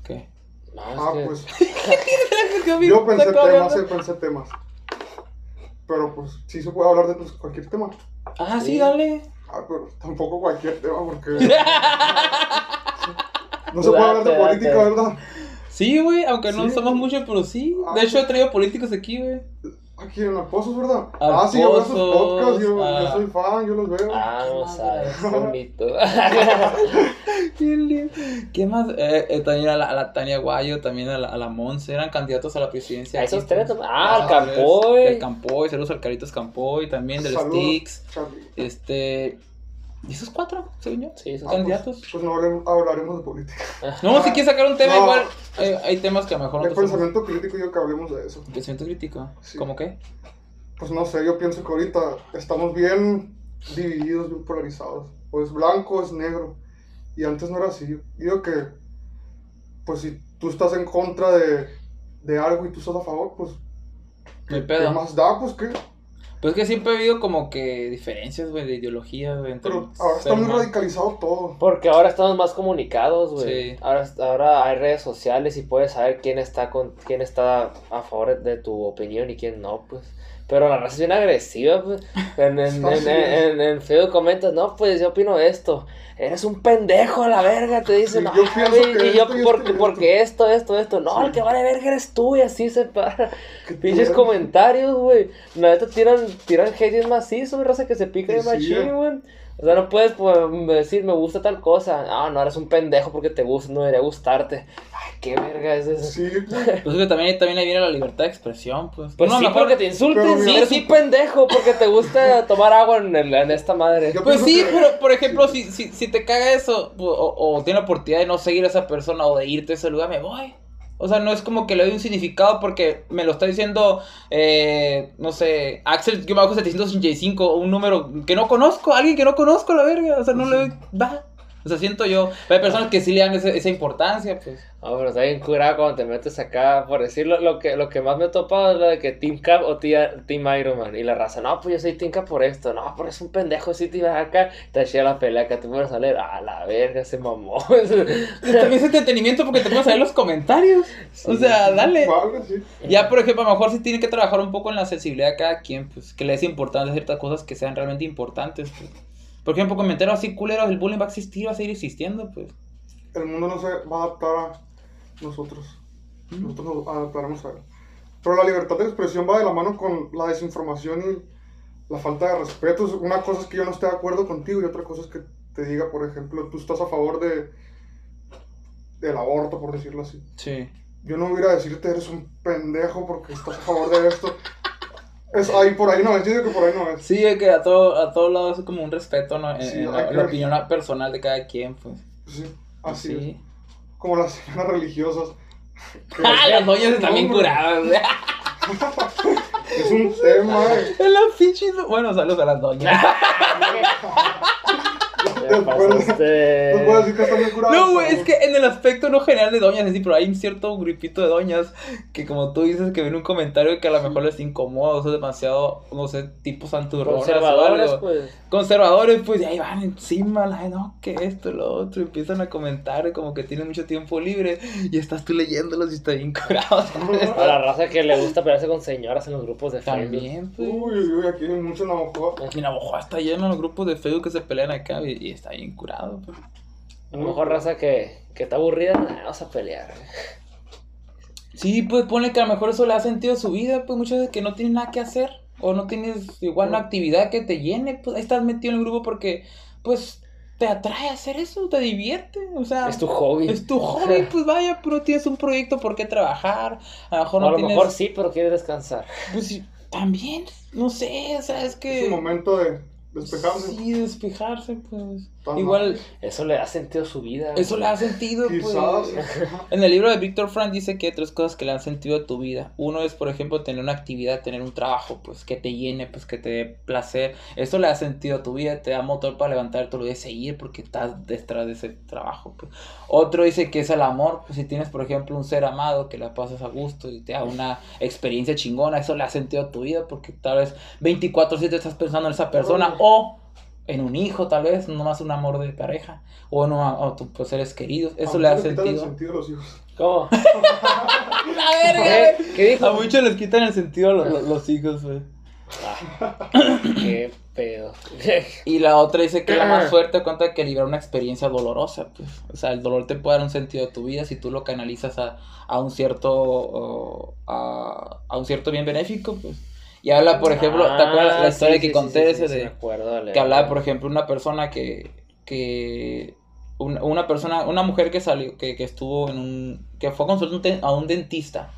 Speaker 2: ¿Qué?
Speaker 3: No,
Speaker 1: Ah,
Speaker 3: que-
Speaker 1: pues yo pensé temas, sí, pensé temas. Pero pues sí se puede hablar de pues, cualquier tema.
Speaker 2: Ah, sí,
Speaker 3: Sí.
Speaker 2: dale.
Speaker 1: Ah, pero tampoco cualquier tema porque... no se puede hablar de política. ¿verdad?
Speaker 2: Sí, güey, aunque no
Speaker 1: Sí.
Speaker 2: somos mucho, pero sí.
Speaker 1: Ah.
Speaker 2: De hecho, he traído políticos aquí, güey.
Speaker 1: Aquí en Alpozos, ¿verdad?
Speaker 2: Alpozos,
Speaker 1: ah, sí, yo veo sus podcasts, yo, yo
Speaker 2: ah.
Speaker 1: soy fan, yo los veo.
Speaker 3: Ah, no sabes, qué bonito.
Speaker 2: Qué lindo. ¿Qué más? Eh, eh, también a la, a la Tania Guayo, también a la, a la Monse, eran candidatos a la presidencia.
Speaker 3: A
Speaker 2: aquí,
Speaker 3: esos tres. Ah, al
Speaker 2: tres.
Speaker 3: Campoy.
Speaker 2: Del Campoy, saludos al Caritos Campoy, también del Sticks.
Speaker 1: Charlie.
Speaker 2: Este. ¿Y esos cuatro, según yo?
Speaker 3: Sí, esos
Speaker 1: Ah, pues,
Speaker 2: candidatos.
Speaker 1: Pues, no hablemos, hablaremos de política.
Speaker 2: No, si quieres sacar un tema,
Speaker 1: No.
Speaker 2: igual. Hay, hay temas que a lo mejor no
Speaker 1: De
Speaker 2: te somos-
Speaker 1: pensamiento crítico yo que hablemos de eso.
Speaker 2: Pensamiento crítico.
Speaker 1: Sí.
Speaker 2: ¿Cómo qué?
Speaker 1: Pues no sé, yo pienso que ahorita estamos bien divididos, bien polarizados. O es blanco o es negro. Y antes no era así. Yo digo que, pues si tú estás en contra de, de algo y tú estás a favor, pues,
Speaker 2: hay
Speaker 1: ¿qué
Speaker 2: pedo.
Speaker 1: más da? Pues qué.
Speaker 2: Pues que siempre ha habido como que diferencias, güey, de ideología, güey. entre
Speaker 1: Pero ahora está muy radicalizado todo.
Speaker 3: Porque ahora estamos más comunicados, güey.
Speaker 2: Sí.
Speaker 3: Ahora, ahora hay redes sociales y puedes saber quién está con quién está a favor de tu opinión y quién no, pues. Pero la raza es bien agresiva, pues. En, en,
Speaker 1: Ah,
Speaker 3: en,
Speaker 1: sí.
Speaker 3: en, en Facebook comentas, no, pues yo opino esto. Eres un pendejo a la verga, te dicen.
Speaker 1: Sí,
Speaker 3: "Ah,
Speaker 1: yo pienso
Speaker 3: güey",
Speaker 1: que
Speaker 3: y yo,
Speaker 1: esto y
Speaker 3: porque,
Speaker 1: esto y
Speaker 3: porque esto, esto, esto. No,
Speaker 1: Sí.
Speaker 3: el que vale verga eres tú y así se para. Pinches comentarios, güey. La neta tiran, tiran hate macizo, raza que se pica de machín, güey. O sea, no puedes pues, decir, me gusta tal cosa. Ah, no, eres un pendejo porque te gusta, no debería gustarte. Ay, qué verga es eso.
Speaker 1: Sí,
Speaker 2: Pues es que también, también ahí viene la libertad de expresión, pues.
Speaker 3: Pues
Speaker 2: No,
Speaker 3: sí,
Speaker 2: mejor-
Speaker 3: porque te insulten. Sí, eres
Speaker 2: sí.
Speaker 3: un pendejo porque te gusta tomar agua en, el- en esta madre.
Speaker 1: Yo
Speaker 2: Pues sí,
Speaker 1: que-
Speaker 2: pero por ejemplo, si, si, si te caga eso, o, o tiene la oportunidad de no seguir a esa persona o de irte a ese lugar, me voy. O sea, no es como que le doy un significado porque me lo está diciendo, eh, no sé, Axel, yo me bajo 785, un número que no conozco, alguien que no conozco, la verga. O sea, no le doy, va. O sea, siento yo. Hay personas que sí le dan esa, esa importancia, pues.
Speaker 3: No, pero está bien curado cuando te metes acá, por decirlo, lo que, lo que más me he topado es lo de que Team Cap o tía- Team Iron Man. Y la raza, no, pues yo soy Team Cap por esto, no, pero es un pendejo, si te ibas acá, te hacía la pelea que te puedes salir, a la verga, se mamó.
Speaker 2: También es entretenimiento porque te puedes saber los comentarios. O sea, dale.
Speaker 1: Vale, sí.
Speaker 2: Ya, por ejemplo, a lo mejor sí tiene que trabajar un poco en la sensibilidad de cada quien, pues, que le es importante ciertas cosas que sean realmente importantes, pues. Por ejemplo, comentarios así culeros, el bullying va a existir, va a seguir existiendo, pues.
Speaker 1: El mundo no se va a adaptar a nosotros. Nosotros nos adaptaremos a él. Pero la libertad de expresión va de la mano con la desinformación y la falta de respeto. Una cosa es que yo no esté de acuerdo contigo y otra cosa es que te diga, por ejemplo, tú estás a favor de del aborto, por decirlo así.
Speaker 2: Sí.
Speaker 1: Yo no voy a ir a decirte eres un pendejo porque estás a favor de esto. Es ahí por ahí no es, yo digo que por ahí no es.
Speaker 2: Sí, es que a, todo, a todos lados es como un respeto, ¿no? En,
Speaker 1: Sí,
Speaker 2: en la, la opinión personal de cada quien, pues.
Speaker 1: Sí, así
Speaker 2: sí.
Speaker 1: es. Como las semanas religiosas.
Speaker 2: ¡Ah, las doñas están bien curadas!
Speaker 1: Es un tema. eh.
Speaker 2: En pinches... Bueno, saludos a las doñas.
Speaker 3: Te pasaste.
Speaker 1: No puedo decir que están bien curados.
Speaker 2: No, güey, es que en el aspecto no general de doñas, sí, pero hay un cierto grupito de doñas que como tú dices que ven un comentario que a lo mejor les incomoda, o sea, demasiado, no sé, tipo santurronas o
Speaker 3: Conservadores, pues.
Speaker 2: Conservadores, pues, y ahí van encima, la, no, que esto, lo otro, empiezan a comentar como que tienen mucho tiempo libre y estás tú leyéndolos y está bien curado.
Speaker 3: A la raza que le gusta pelearse con señoras en los grupos de Facebook.
Speaker 2: También, pues.
Speaker 1: Uy, uy, uy, aquí hay mucho Navajo.
Speaker 2: Mi Navajo está lleno de los grupos de Facebook que se pelean acá y, y está bien curado, pues.
Speaker 3: A lo mejor raza que, que está aburrida, nah, vamos a pelear.
Speaker 2: Sí, pues ponle que a lo mejor eso le ha sentido a su vida, pues muchas veces que no tienes nada que hacer o no tienes igual una actividad que te llene, pues ahí estás metido en el grupo porque pues te atrae a hacer eso, te divierte, o sea,
Speaker 3: Es tu hobby.
Speaker 2: es tu hobby, pues vaya, pero tienes un proyecto por qué trabajar, a lo mejor no
Speaker 3: a lo
Speaker 2: tienes,
Speaker 3: mejor sí, pero quieres descansar.
Speaker 2: pues sí, también, no sé, o sea, es que...
Speaker 1: Es un momento de despejarse.
Speaker 2: Sí, despejarse, pues, Igual,
Speaker 3: Eso le da sentido a su vida.
Speaker 2: eso le ha sentido, pues... En el libro de Víctor Frank dice que hay tres cosas que le han sentido a tu vida. Uno es, por ejemplo, tener una actividad, tener un trabajo, pues que te llene, pues que te dé placer. Eso le da sentido a tu vida, te da motor para levantarte todo lo de seguir porque estás detrás de ese trabajo. Pues. Otro dice que es el amor. Pues si tienes, por ejemplo, un ser amado que la pasas a gusto y te da una experiencia chingona, eso le ha sentido a tu vida porque tal vez 24/7 estás pensando en esa persona o en un hijo, tal vez, no más un amor de pareja o en o tus pues, seres queridos. Eso
Speaker 1: A
Speaker 2: le ha
Speaker 1: muchos les quitan el
Speaker 2: sentido.
Speaker 1: sentido a los hijos.
Speaker 3: ¿Cómo?
Speaker 2: La
Speaker 3: ¿Qué, ¿Qué dijo?
Speaker 2: A muchos les quitan el sentido a los, los- los hijos, güey.
Speaker 3: Ah, qué pedo.
Speaker 2: Y la otra dice que la más fuerte cuenta que libera una experiencia dolorosa, pues. O sea, el dolor te puede dar un sentido a tu vida si tú lo canalizas a, a un cierto a, a un cierto bien benéfico, pues. Y habla, por ejemplo, ¿te acuerdas la
Speaker 3: Ah,
Speaker 2: historia
Speaker 3: sí,
Speaker 2: que
Speaker 3: sí,
Speaker 2: conté
Speaker 3: sí,
Speaker 2: ese
Speaker 3: sí,
Speaker 2: de
Speaker 3: acuerdo, dale,
Speaker 2: que hablaba, por ejemplo, una persona que que una, una persona, una mujer que salió que, que estuvo en un que fue a consultar a un dentista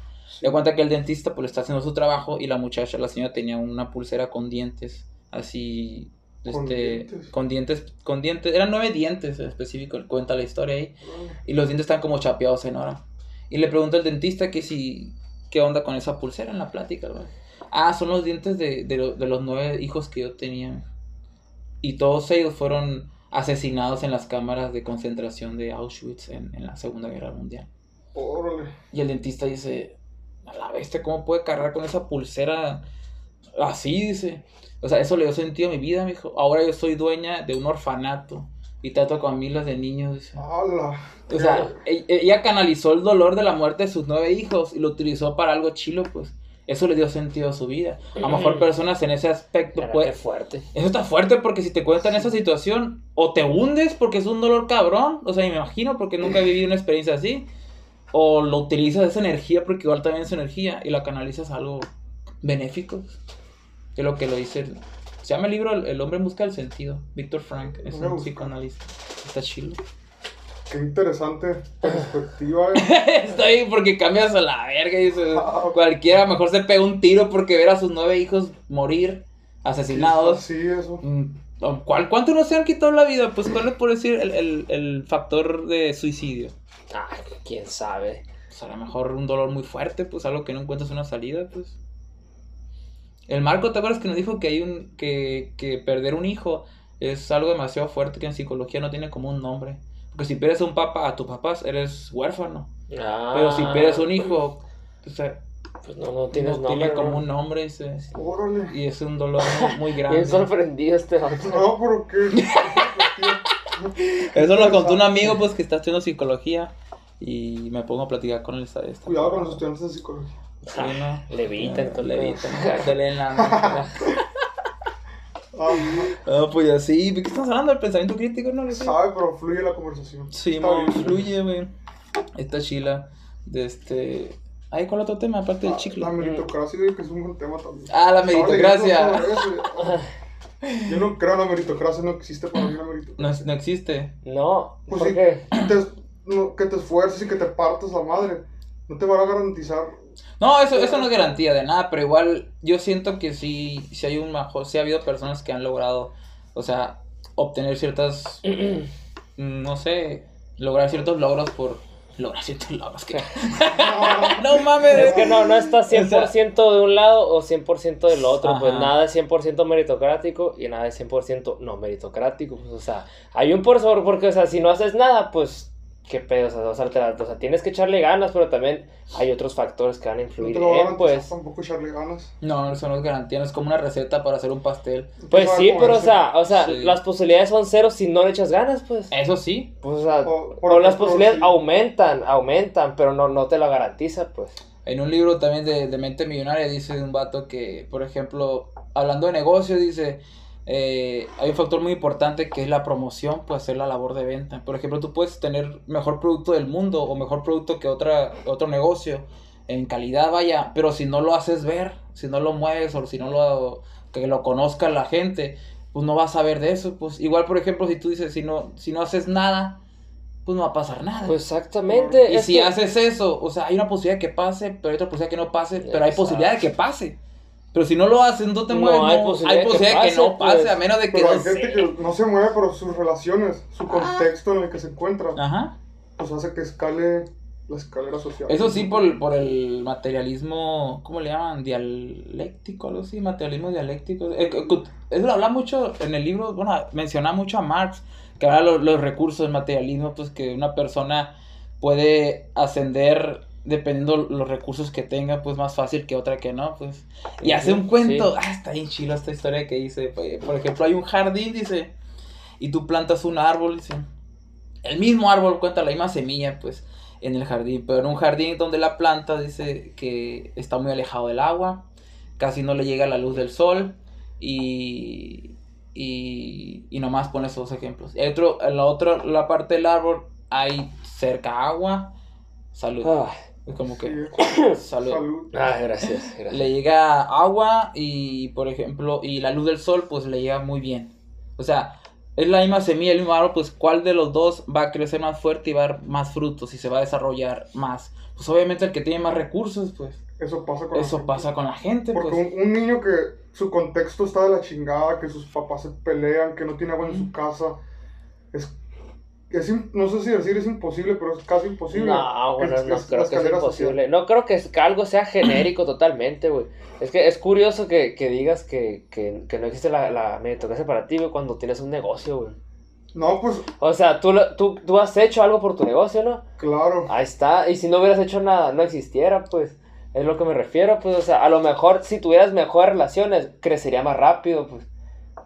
Speaker 2: Le cuenta que el dentista pues está haciendo su trabajo y la muchacha, la señora tenía una pulsera con dientes, así,
Speaker 1: Con
Speaker 2: este,
Speaker 1: dientes.
Speaker 2: con dientes, con dientes, eran nueve dientes en específico, cuenta la historia ahí, y los dientes están como chapeados en oro. Y le pregunta al dentista que si, qué onda con esa pulsera en la plática, güey. Ah, son los dientes de, de, lo- de los nueve hijos que yo tenía. Y todos ellos fueron asesinados en las cámaras de concentración de Auschwitz en, en la Segunda Guerra Mundial.
Speaker 1: Órale.
Speaker 2: Y el dentista dice, a la bestia, ¿cómo puede cargar con esa pulsera así? Dice. O sea, eso le dio sentido a mi vida, mijo. Ahora yo soy dueña de un orfanato y trato con miles de niños, dice.
Speaker 1: ¡Hala!
Speaker 2: O sea, e- ella canalizó el dolor de la muerte de sus nueve hijos y lo utilizó para algo chilo, pues. Eso le dio sentido a su vida. A lo mejor personas en ese aspecto,
Speaker 3: qué fuerte.
Speaker 2: eso está fuerte porque si te cuentan esa situación, o te hundes porque es un dolor cabrón, o sea, me imagino porque nunca he vivido una experiencia así, o lo utilizas esa energía porque igual también es energía y la canalizas a algo benéfico. Que es lo que lo dice. el- se llama el libro El, El hombre busca del sentido. Víctor Frank es un psicoanalista. Está chido.
Speaker 1: Qué interesante perspectiva. eh.
Speaker 2: Está bien porque cambias a la verga y dices,
Speaker 1: Ah.
Speaker 2: cualquiera mejor se pega un tiro porque ver a sus nueve hijos morir asesinados.
Speaker 1: Sí, eso.
Speaker 2: Mm, ¿Cuál, ¿Cuánto no se han quitado la vida? Pues, ¿cuál es por decir el, el, el factor de suicidio?
Speaker 3: Ah, quién sabe.
Speaker 2: Pues, a lo mejor un dolor muy fuerte, pues algo que no encuentras una salida, pues. El Marco, ¿te acuerdas que nos dijo que hay un que, que perder un hijo es algo demasiado fuerte que en psicología no tiene como un nombre? Porque si pierdes a un papá, a tus papás, eres huérfano.
Speaker 3: Ah,
Speaker 2: Pero si pierdes un hijo, o sea,
Speaker 3: Pues no, no tienes
Speaker 2: no
Speaker 3: nombre.
Speaker 2: tiene como un nombre ese,
Speaker 1: Órale.
Speaker 2: y es un dolor muy, muy grande.
Speaker 3: Bien sorprendido este vato.
Speaker 1: No, pero qué.
Speaker 2: Eso lo contó un amigo pues que está estudiando psicología y me pongo a platicar con él esta esta-
Speaker 1: Cuidado con los estudiantes de psicología.
Speaker 2: Sí, ¿no?
Speaker 3: El
Speaker 2: Levitan. Se leen la-
Speaker 1: Ah,
Speaker 2: Ah, pues así, ¿de qué estamos hablando? ¿Del pensamiento crítico? No lo sé.
Speaker 1: sabe, pero fluye la conversación.
Speaker 2: Sí,
Speaker 1: bien.
Speaker 2: fluye, güey. Esta chila de este... Ay, ¿cuál otro tema aparte del
Speaker 1: Ah,
Speaker 2: chicle?
Speaker 1: La meritocracia, que es un buen tema también.
Speaker 2: Ah, la meritocracia.
Speaker 1: Yo no creo en la meritocracia, no existe para mí la meritocracia.
Speaker 2: No, no existe.
Speaker 3: No,
Speaker 1: Pues
Speaker 3: ¿por
Speaker 1: sí.
Speaker 3: qué?
Speaker 1: Te- no, que te esfuerces y que te partas la madre. No te van a garantizar.
Speaker 2: No, eso, eso no es garantía de nada, pero igual yo siento que sí, sí hay un mejor, sí ha habido personas que han logrado, o sea, obtener ciertas, no sé, lograr ciertos logros por, Lo gracioso lo es que. no mames.
Speaker 3: Es que no, no está 100% de un lado o 100% del otro. Pues nada es 100% meritocrático y nada es 100% no meritocrático. Pues, o sea, hay un por sobre, porque, o sea, si no haces nada, pues, qué pedo. O sea, vas a alterar- o sea, tienes que echarle ganas, pero también hay otros factores que van a
Speaker 1: No
Speaker 3: influir
Speaker 1: te lo van a
Speaker 3: en, pues.
Speaker 1: tampoco echarle ganas.
Speaker 2: No, eso no es garantía, no es como una receta para hacer un pastel.
Speaker 3: Pues sí, pero, o sea, o sea,
Speaker 2: Sí.
Speaker 3: las posibilidades son cero si no le echas ganas, pues.
Speaker 2: Eso sí.
Speaker 3: Pues, o sea,
Speaker 1: O,
Speaker 3: las posibilidades
Speaker 1: si-
Speaker 3: aumentan, aumentan, pero no, no te lo garantiza, pues.
Speaker 2: En un libro también de, de Mente Millonaria dice un vato que, por ejemplo, hablando de negocios, dice, eh, hay un factor muy importante que es la promoción, pues hacer la labor de venta. Por ejemplo, tú puedes tener mejor producto del mundo o mejor producto que otra, otro negocio en calidad, vaya, pero si no lo haces ver, si no lo mueves o si no lo, que lo conozca la gente, pues no vas a ver de eso. Pues igual, por ejemplo, si tú dices, si no, si no haces nada, pues no va a pasar nada.
Speaker 3: Pues exactamente.
Speaker 2: Y
Speaker 3: es
Speaker 2: si
Speaker 3: que-
Speaker 2: haces eso, o sea, hay una posibilidad de que pase, pero hay otra posibilidad de que no pase, pero hay
Speaker 3: Exacto.
Speaker 2: posibilidad de que pase. Pero si no lo haces, no te
Speaker 3: No,
Speaker 2: mueves,
Speaker 3: hay
Speaker 2: no,
Speaker 3: posibilidad
Speaker 2: hay
Speaker 3: que
Speaker 2: posibilidad de que,
Speaker 3: pase,
Speaker 2: no pase,
Speaker 3: pues.
Speaker 2: a menos de que
Speaker 1: Pero hay
Speaker 2: no
Speaker 1: gente
Speaker 2: sé.
Speaker 1: que no se mueve por sus relaciones, su contexto en el que se encuentra,
Speaker 2: Ajá.
Speaker 1: pues hace que escale la escalera social.
Speaker 2: Eso sí, por, por el materialismo, ¿cómo le llaman? Dialéctico, algo así, materialismo dialéctico. Eh, Eso lo habla mucho en el libro, bueno, menciona mucho a Marx, que habla los, los recursos del materialismo, pues que una persona puede ascender dependiendo los recursos que tenga, pues más fácil que otra que no, pues. Y hace un
Speaker 3: Sí.
Speaker 2: cuento, ah, está bien chilo esta historia que dice, pues, por ejemplo, hay un jardín, dice, y tú plantas un árbol, dice, el mismo árbol cuenta la misma semilla, pues, en el jardín, pero en un jardín donde la planta dice que está muy alejado del agua, casi no le llega la luz del sol y, y, y nomás pone esos dos ejemplos. Otro, en la otra, la parte del árbol hay cerca agua, salud.
Speaker 3: Ah,
Speaker 2: Es como
Speaker 1: Sí,
Speaker 2: que salud.
Speaker 1: salud.
Speaker 3: ah, gracias, gracias.
Speaker 2: Le llega agua y, por ejemplo, y la luz del sol, pues le llega muy bien. O sea, es la misma semilla, el mismo árbol, pues cuál de los dos va a crecer más fuerte y va a dar más frutos y se va a desarrollar más. Pues obviamente el que tiene más recursos, pues
Speaker 1: Eso pasa con la
Speaker 2: eso
Speaker 1: gente.
Speaker 2: pasa con la gente,
Speaker 1: Porque
Speaker 2: pues.
Speaker 1: un, un niño que su contexto está de la chingada, que sus papás se pelean, que no tiene agua en su casa, es, es no sé si decir es imposible, pero es casi imposible.
Speaker 3: No, bueno,
Speaker 1: Es-
Speaker 3: no
Speaker 1: es
Speaker 3: creo que es imposible. No creo que, algo sea genérico totalmente, güey. Es que es curioso que, que digas que, que, no existe la, la meritocracia para ti, güey, cuando tienes un negocio, güey.
Speaker 1: No, pues
Speaker 3: O sea, tú, tú, tú has hecho algo por tu negocio, ¿no?
Speaker 1: claro.
Speaker 3: Ahí está. Y si no hubieras hecho nada, no existiera, pues. Es lo que me refiero, pues. O sea, a lo mejor si tuvieras mejores relaciones, crecería más rápido, pues.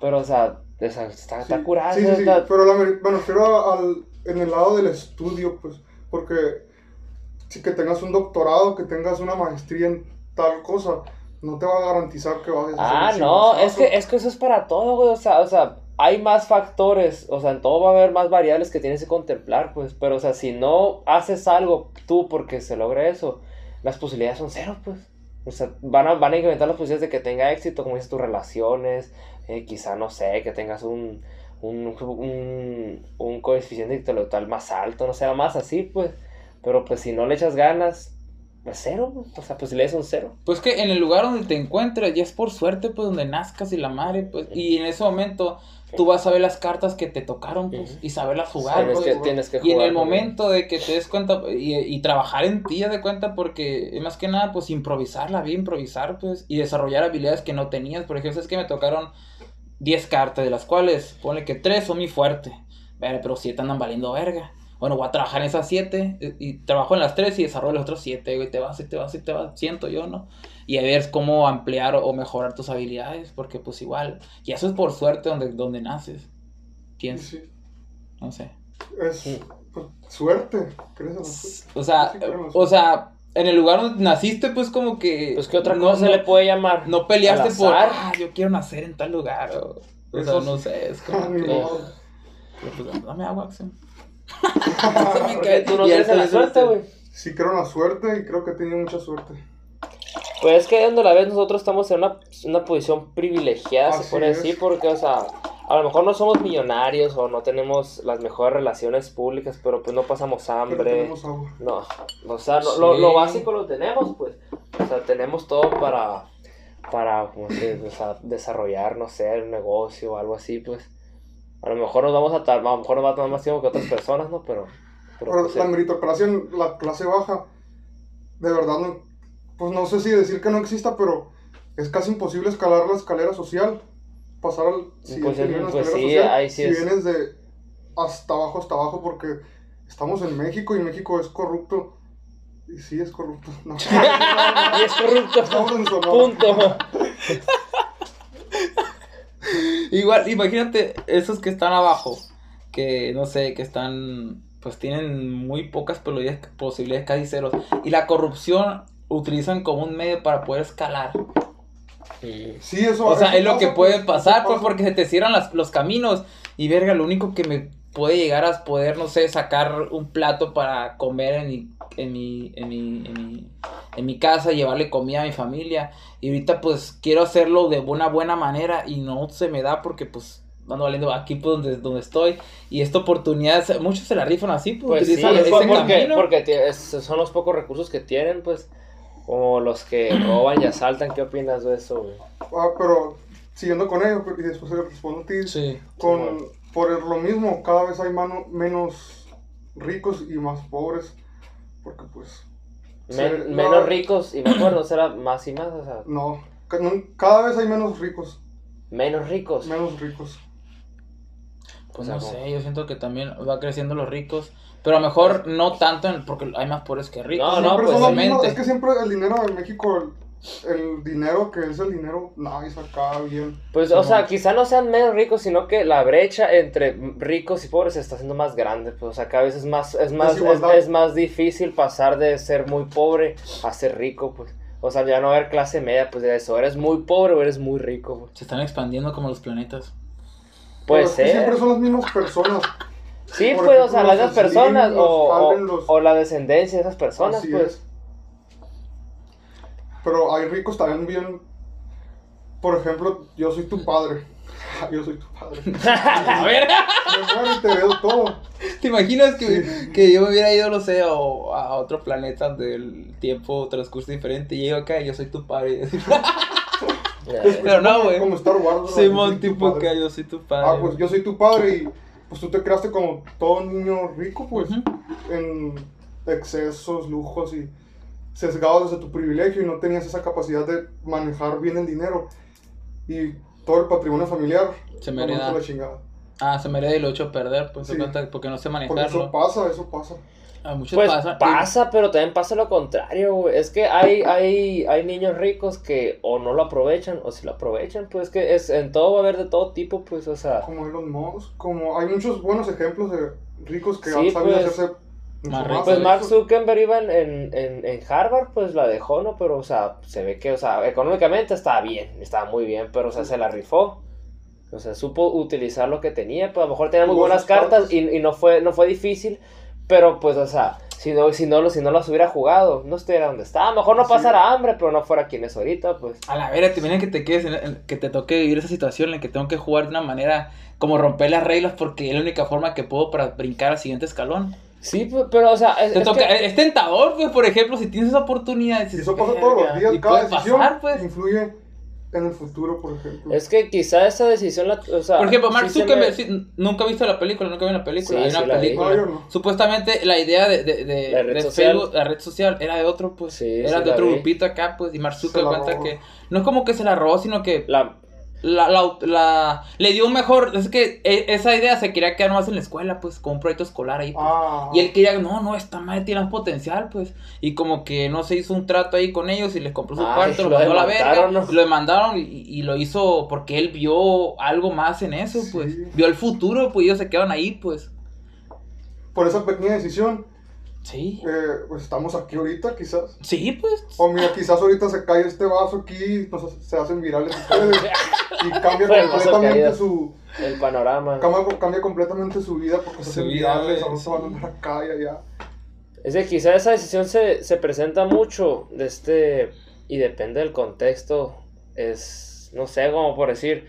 Speaker 3: Pero, o sea, está, está
Speaker 1: Sí. Sí, sí, sí, pero la, me refiero al, en el lado del estudio, pues, porque si que tengas un doctorado, que tengas una maestría en tal cosa, no te va a garantizar que vas a ser
Speaker 3: Ah, no, es que, es que eso es para todo, güey. O sea, o sea, hay más factores. O sea, en todo va a haber más variables que tienes que contemplar, pues. Pero, o sea, si no haces algo tú porque se logre eso, las posibilidades son cero, pues. O sea, van a, van a incrementar las posibilidades de que tenga éxito, como dices, tus relaciones. Eh, quizá, no sé, que tengas un, un, un, un coeficiente intelectual más alto, no sea más así, pues. Pero, pues, si no le echas ganas, pues cero, pues. O sea, posibilidades son cero.
Speaker 2: Pues que en el lugar donde te encuentras, ya es por suerte, pues donde nazcas y la madre, pues. Y en ese momento tú vas a ver las cartas que te tocaron, pues, y saberlas jugar, pues.
Speaker 3: que, tienes que
Speaker 2: Y en
Speaker 3: jugar
Speaker 2: el momento de que te des cuenta y, y trabajar en ti, de cuenta, porque más que nada, pues improvisar la vida, improvisar, pues, y desarrollar habilidades que no tenías. Por ejemplo, es que me tocaron 10 cartas, de las cuales, pone que 3 son muy fuertes, pero 7 andan valiendo verga. Bueno, voy a trabajar en esas 7 y, y trabajo en las 3 y desarrollo los otros 7, güey, te vas y te vas y te vas, siento yo, ¿no? Y a ver cómo ampliar o, mejorar tus habilidades, porque pues igual, y eso es por suerte donde, donde naces. ¿Quién?
Speaker 1: Sí,
Speaker 2: No sé.
Speaker 1: es pues, suerte, ¿crees?
Speaker 2: O sea,
Speaker 1: Sí,
Speaker 2: o sea, en el lugar donde naciste, pues como que.
Speaker 3: Pues, ¿qué otra
Speaker 2: no,
Speaker 3: cosa
Speaker 2: no,
Speaker 3: le puede llamar?
Speaker 2: No peleaste
Speaker 3: ¿Al
Speaker 2: por. Ah, yo quiero nacer en tal lugar. O, o
Speaker 1: Eso
Speaker 2: sea, no sé, es como que.
Speaker 1: modo.
Speaker 2: pues, dame agua, Axel.
Speaker 3: Porque tú no
Speaker 2: Y
Speaker 3: crees en la suerte, güey.
Speaker 1: Sí creo en la suerte y creo que he tenido mucha suerte.
Speaker 3: Pues es que donde la vez nosotros estamos en una, una posición privilegiada, se
Speaker 1: Así
Speaker 3: puede
Speaker 1: es.
Speaker 3: decir, porque, o sea, a lo mejor no somos millonarios o no tenemos las mejores relaciones públicas, pero pues no pasamos
Speaker 1: Pero
Speaker 3: hambre.
Speaker 1: tenemos agua.
Speaker 3: No, o sea, no- lo,
Speaker 2: Sí.
Speaker 3: lo básico lo tenemos, pues. O sea, tenemos todo para, para como se dice, o sea, desarrollar, no sé, un negocio o algo así, pues. A lo mejor nos vamos a tardar, a lo mejor nos va a tomar más tiempo que otras personas, ¿no? Pero, Pero,
Speaker 1: Pero
Speaker 3: pues,
Speaker 1: la
Speaker 3: eh,
Speaker 1: meritocracia en la clase baja, de verdad, no, pues no sé si decir que no exista, pero es casi imposible escalar la escalera social. Pasar al siguiente
Speaker 3: Pues,
Speaker 1: nivel
Speaker 3: pues sí,
Speaker 1: social.
Speaker 3: ahí sí
Speaker 1: si
Speaker 3: es.
Speaker 1: vienes de hasta abajo, hasta abajo, porque estamos en México y México es corrupto. Y sí, es corrupto. No.
Speaker 3: y es corrupto. Punto.
Speaker 2: Igual, imagínate esos que están abajo, que no sé, que están, pues tienen muy pocas posibilidades, posibilidades casi ceros. Y la corrupción utilizan como un medio para poder escalar.
Speaker 1: Sí, eso
Speaker 2: O sea,
Speaker 1: eso
Speaker 2: es lo que puede
Speaker 1: pues,
Speaker 2: pasar, pues,
Speaker 1: pasa.
Speaker 2: porque se te cierran las- los caminos. Y verga, lo único que me puede llegar a poder, no sé, sacar un plato para comer en mi, en mi, en mi, en mi, en mi casa, llevarle comida a mi familia. Y ahorita, pues, quiero hacerlo de una buena manera y no se me da porque, pues, ando valiendo aquí, pues, donde, donde estoy. Y esta oportunidad, muchos se la rifan así, pues,
Speaker 3: Pues
Speaker 2: utilizan ese
Speaker 3: porque,
Speaker 2: camino.
Speaker 3: son los pocos recursos que tienen, pues. Como los que roban y asaltan. ¿Qué opinas de eso, güey?
Speaker 1: Ah, pero siguiendo con ello, y después le respondo a ti.
Speaker 2: Sí.
Speaker 1: con por lo mismo cada vez hay mano, menos ricos y más pobres porque pues
Speaker 3: Men- menos ricos y más buenos, era más y más, o sea,
Speaker 1: no, ca- no- cada vez hay menos ricos
Speaker 3: menos ricos.
Speaker 1: menos ricos
Speaker 2: Pues
Speaker 3: O sea,
Speaker 2: no
Speaker 3: como-
Speaker 2: sé, yo siento que también va creciendo los ricos. Pero a lo mejor no tanto en- porque hay más pobres que ricos.
Speaker 3: No, no, pues,
Speaker 1: es que siempre el dinero en México el, el dinero que es el dinero nadie saca bien
Speaker 3: Pues, o sea, quizá no sean menos ricos, sino que la brecha entre ricos y pobres se está haciendo más grande. Pues, o sea, cada vez es más, es más, es, más difícil pasar de ser muy pobre a ser rico, pues. O sea, ya no haber clase media, pues de eso. Eres muy pobre o eres muy rico, pues.
Speaker 2: Se están expandiendo como los planetas.
Speaker 3: Puede
Speaker 1: que siempre
Speaker 3: ser.
Speaker 1: son las mismas personas
Speaker 3: Sí,
Speaker 1: por
Speaker 3: pues, o
Speaker 1: ejemplo,
Speaker 3: sea, las personas o,
Speaker 1: los
Speaker 3: o,
Speaker 1: los-
Speaker 3: o la descendencia de esas personas,
Speaker 1: Así
Speaker 3: pues.
Speaker 1: es. pero hay ricos también bien por ejemplo yo soy tu padre yo soy tu padre
Speaker 2: a ver,
Speaker 1: me muero y te veo todo
Speaker 2: ¿te imaginas que,
Speaker 1: Sí.
Speaker 2: que yo me hubiera ido, no sé, o a otro planeta donde el tiempo transcurso diferente y llego acá y yo soy tu padre? Pero no,
Speaker 1: como-
Speaker 2: güey.
Speaker 1: como Star Wars ¿no? Yo
Speaker 2: Simón, tipo que yo soy tu padre.
Speaker 1: Ah, pues yo soy tu padre y pues tú te creaste como todo niño rico, pues,
Speaker 2: Ujú.
Speaker 1: en excesos, lujos y sesgado desde tu privilegio y no tenías esa capacidad de manejar bien el dinero y todo el patrimonio familiar.
Speaker 2: Se me hereda.
Speaker 1: la chingada.
Speaker 2: Ah, se me hereda y lo echo a perder, pues
Speaker 1: Sí.
Speaker 2: porque no sé
Speaker 1: Porque eso
Speaker 2: manejarlo.
Speaker 1: pasa, eso pasa.
Speaker 2: A muchos
Speaker 3: Pues
Speaker 2: pasa.
Speaker 3: pasa, pero también pasa lo contrario, güey. Es que hay, hay, hay niños ricos que o no lo aprovechan o si lo aprovechan, pues que es en todo va a haber de todo tipo, pues, o sea.
Speaker 1: Como Elon Musk, como hay muchos buenos ejemplos de ricos que
Speaker 3: Sí,
Speaker 1: han sabido
Speaker 3: pues,
Speaker 1: hacerse mucho
Speaker 2: más ricos.
Speaker 3: Pues. Mark Zuckerberg iba en, en, en, en Harvard, pues la dejó, ¿no? Pero, o sea, se ve que, o sea, económicamente estaba bien, estaba muy bien, pero, o sea, se la rifó. O sea, supo utilizar lo que tenía, pues a lo mejor tenía muy buenas cartas. y, y no, fue, no fue difícil, pero pues, o sea, si no, si no, si no las hubiera jugado, no estuviera donde está. A lo mejor no
Speaker 1: Sí.
Speaker 3: pasara hambre, pero no fuera quien es ahorita, pues.
Speaker 2: A la vera, te viene que te quedes, en- en- que te toque vivir esa situación en la que tengo que jugar de una manera como romper las reglas porque es la única forma que puedo para brincar al siguiente escalón.
Speaker 3: Sí, pues, pero, o sea, es,
Speaker 2: Te
Speaker 3: es
Speaker 2: toca,
Speaker 3: que-
Speaker 2: es tentador, pues, por ejemplo, si tienes esa oportunidad.
Speaker 1: Eso pasa todos los días, cada decisión
Speaker 2: pasar, pues.
Speaker 1: influye en el futuro, por ejemplo.
Speaker 3: es que quizá esa decisión, la, o sea...
Speaker 2: Por ejemplo, Mark
Speaker 3: sí se
Speaker 2: Zuckerberg,
Speaker 3: me-
Speaker 2: sí, nunca he visto la película, nunca vi la película.
Speaker 3: Sí,
Speaker 2: hay
Speaker 3: sí
Speaker 2: una película.
Speaker 1: No, yo no.
Speaker 2: Supuestamente la idea de, de, de,
Speaker 3: La red
Speaker 2: de
Speaker 3: social.
Speaker 2: Facebook, la red social, era de otro, pues.
Speaker 3: Sí,
Speaker 2: era
Speaker 3: sí
Speaker 2: de otro
Speaker 3: vi.
Speaker 2: grupito acá, pues. Y Mark Zuckerberg cuenta que no es como que se la robó, sino que
Speaker 3: La,
Speaker 2: la, la, la- le dio un mejor. Es que e- esa idea se quería quedar más en la escuela, pues, con un proyecto escolar ahí. pues.
Speaker 1: Ah,
Speaker 2: Y él quería, no, no, esta madre tiene más potencial, pues. Y como que no se hizo un trato ahí con ellos y les compró su
Speaker 3: Ay,
Speaker 2: cuarto, lo mandó a la verga. y Lo demandaron y, y lo hizo porque él vio algo más en eso,
Speaker 1: Sí.
Speaker 2: pues. Vio el futuro, pues ellos se quedaron ahí, pues.
Speaker 1: por esa pequeña decisión,
Speaker 2: Sí.
Speaker 1: eh, pues estamos aquí ahorita, quizás.
Speaker 2: Sí, pues.
Speaker 1: O mira, quizás ahorita se cae este vaso aquí, nos, se hacen virales ustedes y cambia completamente su
Speaker 3: el panorama.
Speaker 1: cambia, cambia completamente su vida porque se hacen
Speaker 2: vida,
Speaker 1: virales, ahora se van a andar acá y allá.
Speaker 3: Es que quizá esa decisión se, se presenta mucho de este y depende del contexto. Es, no sé, como por decir,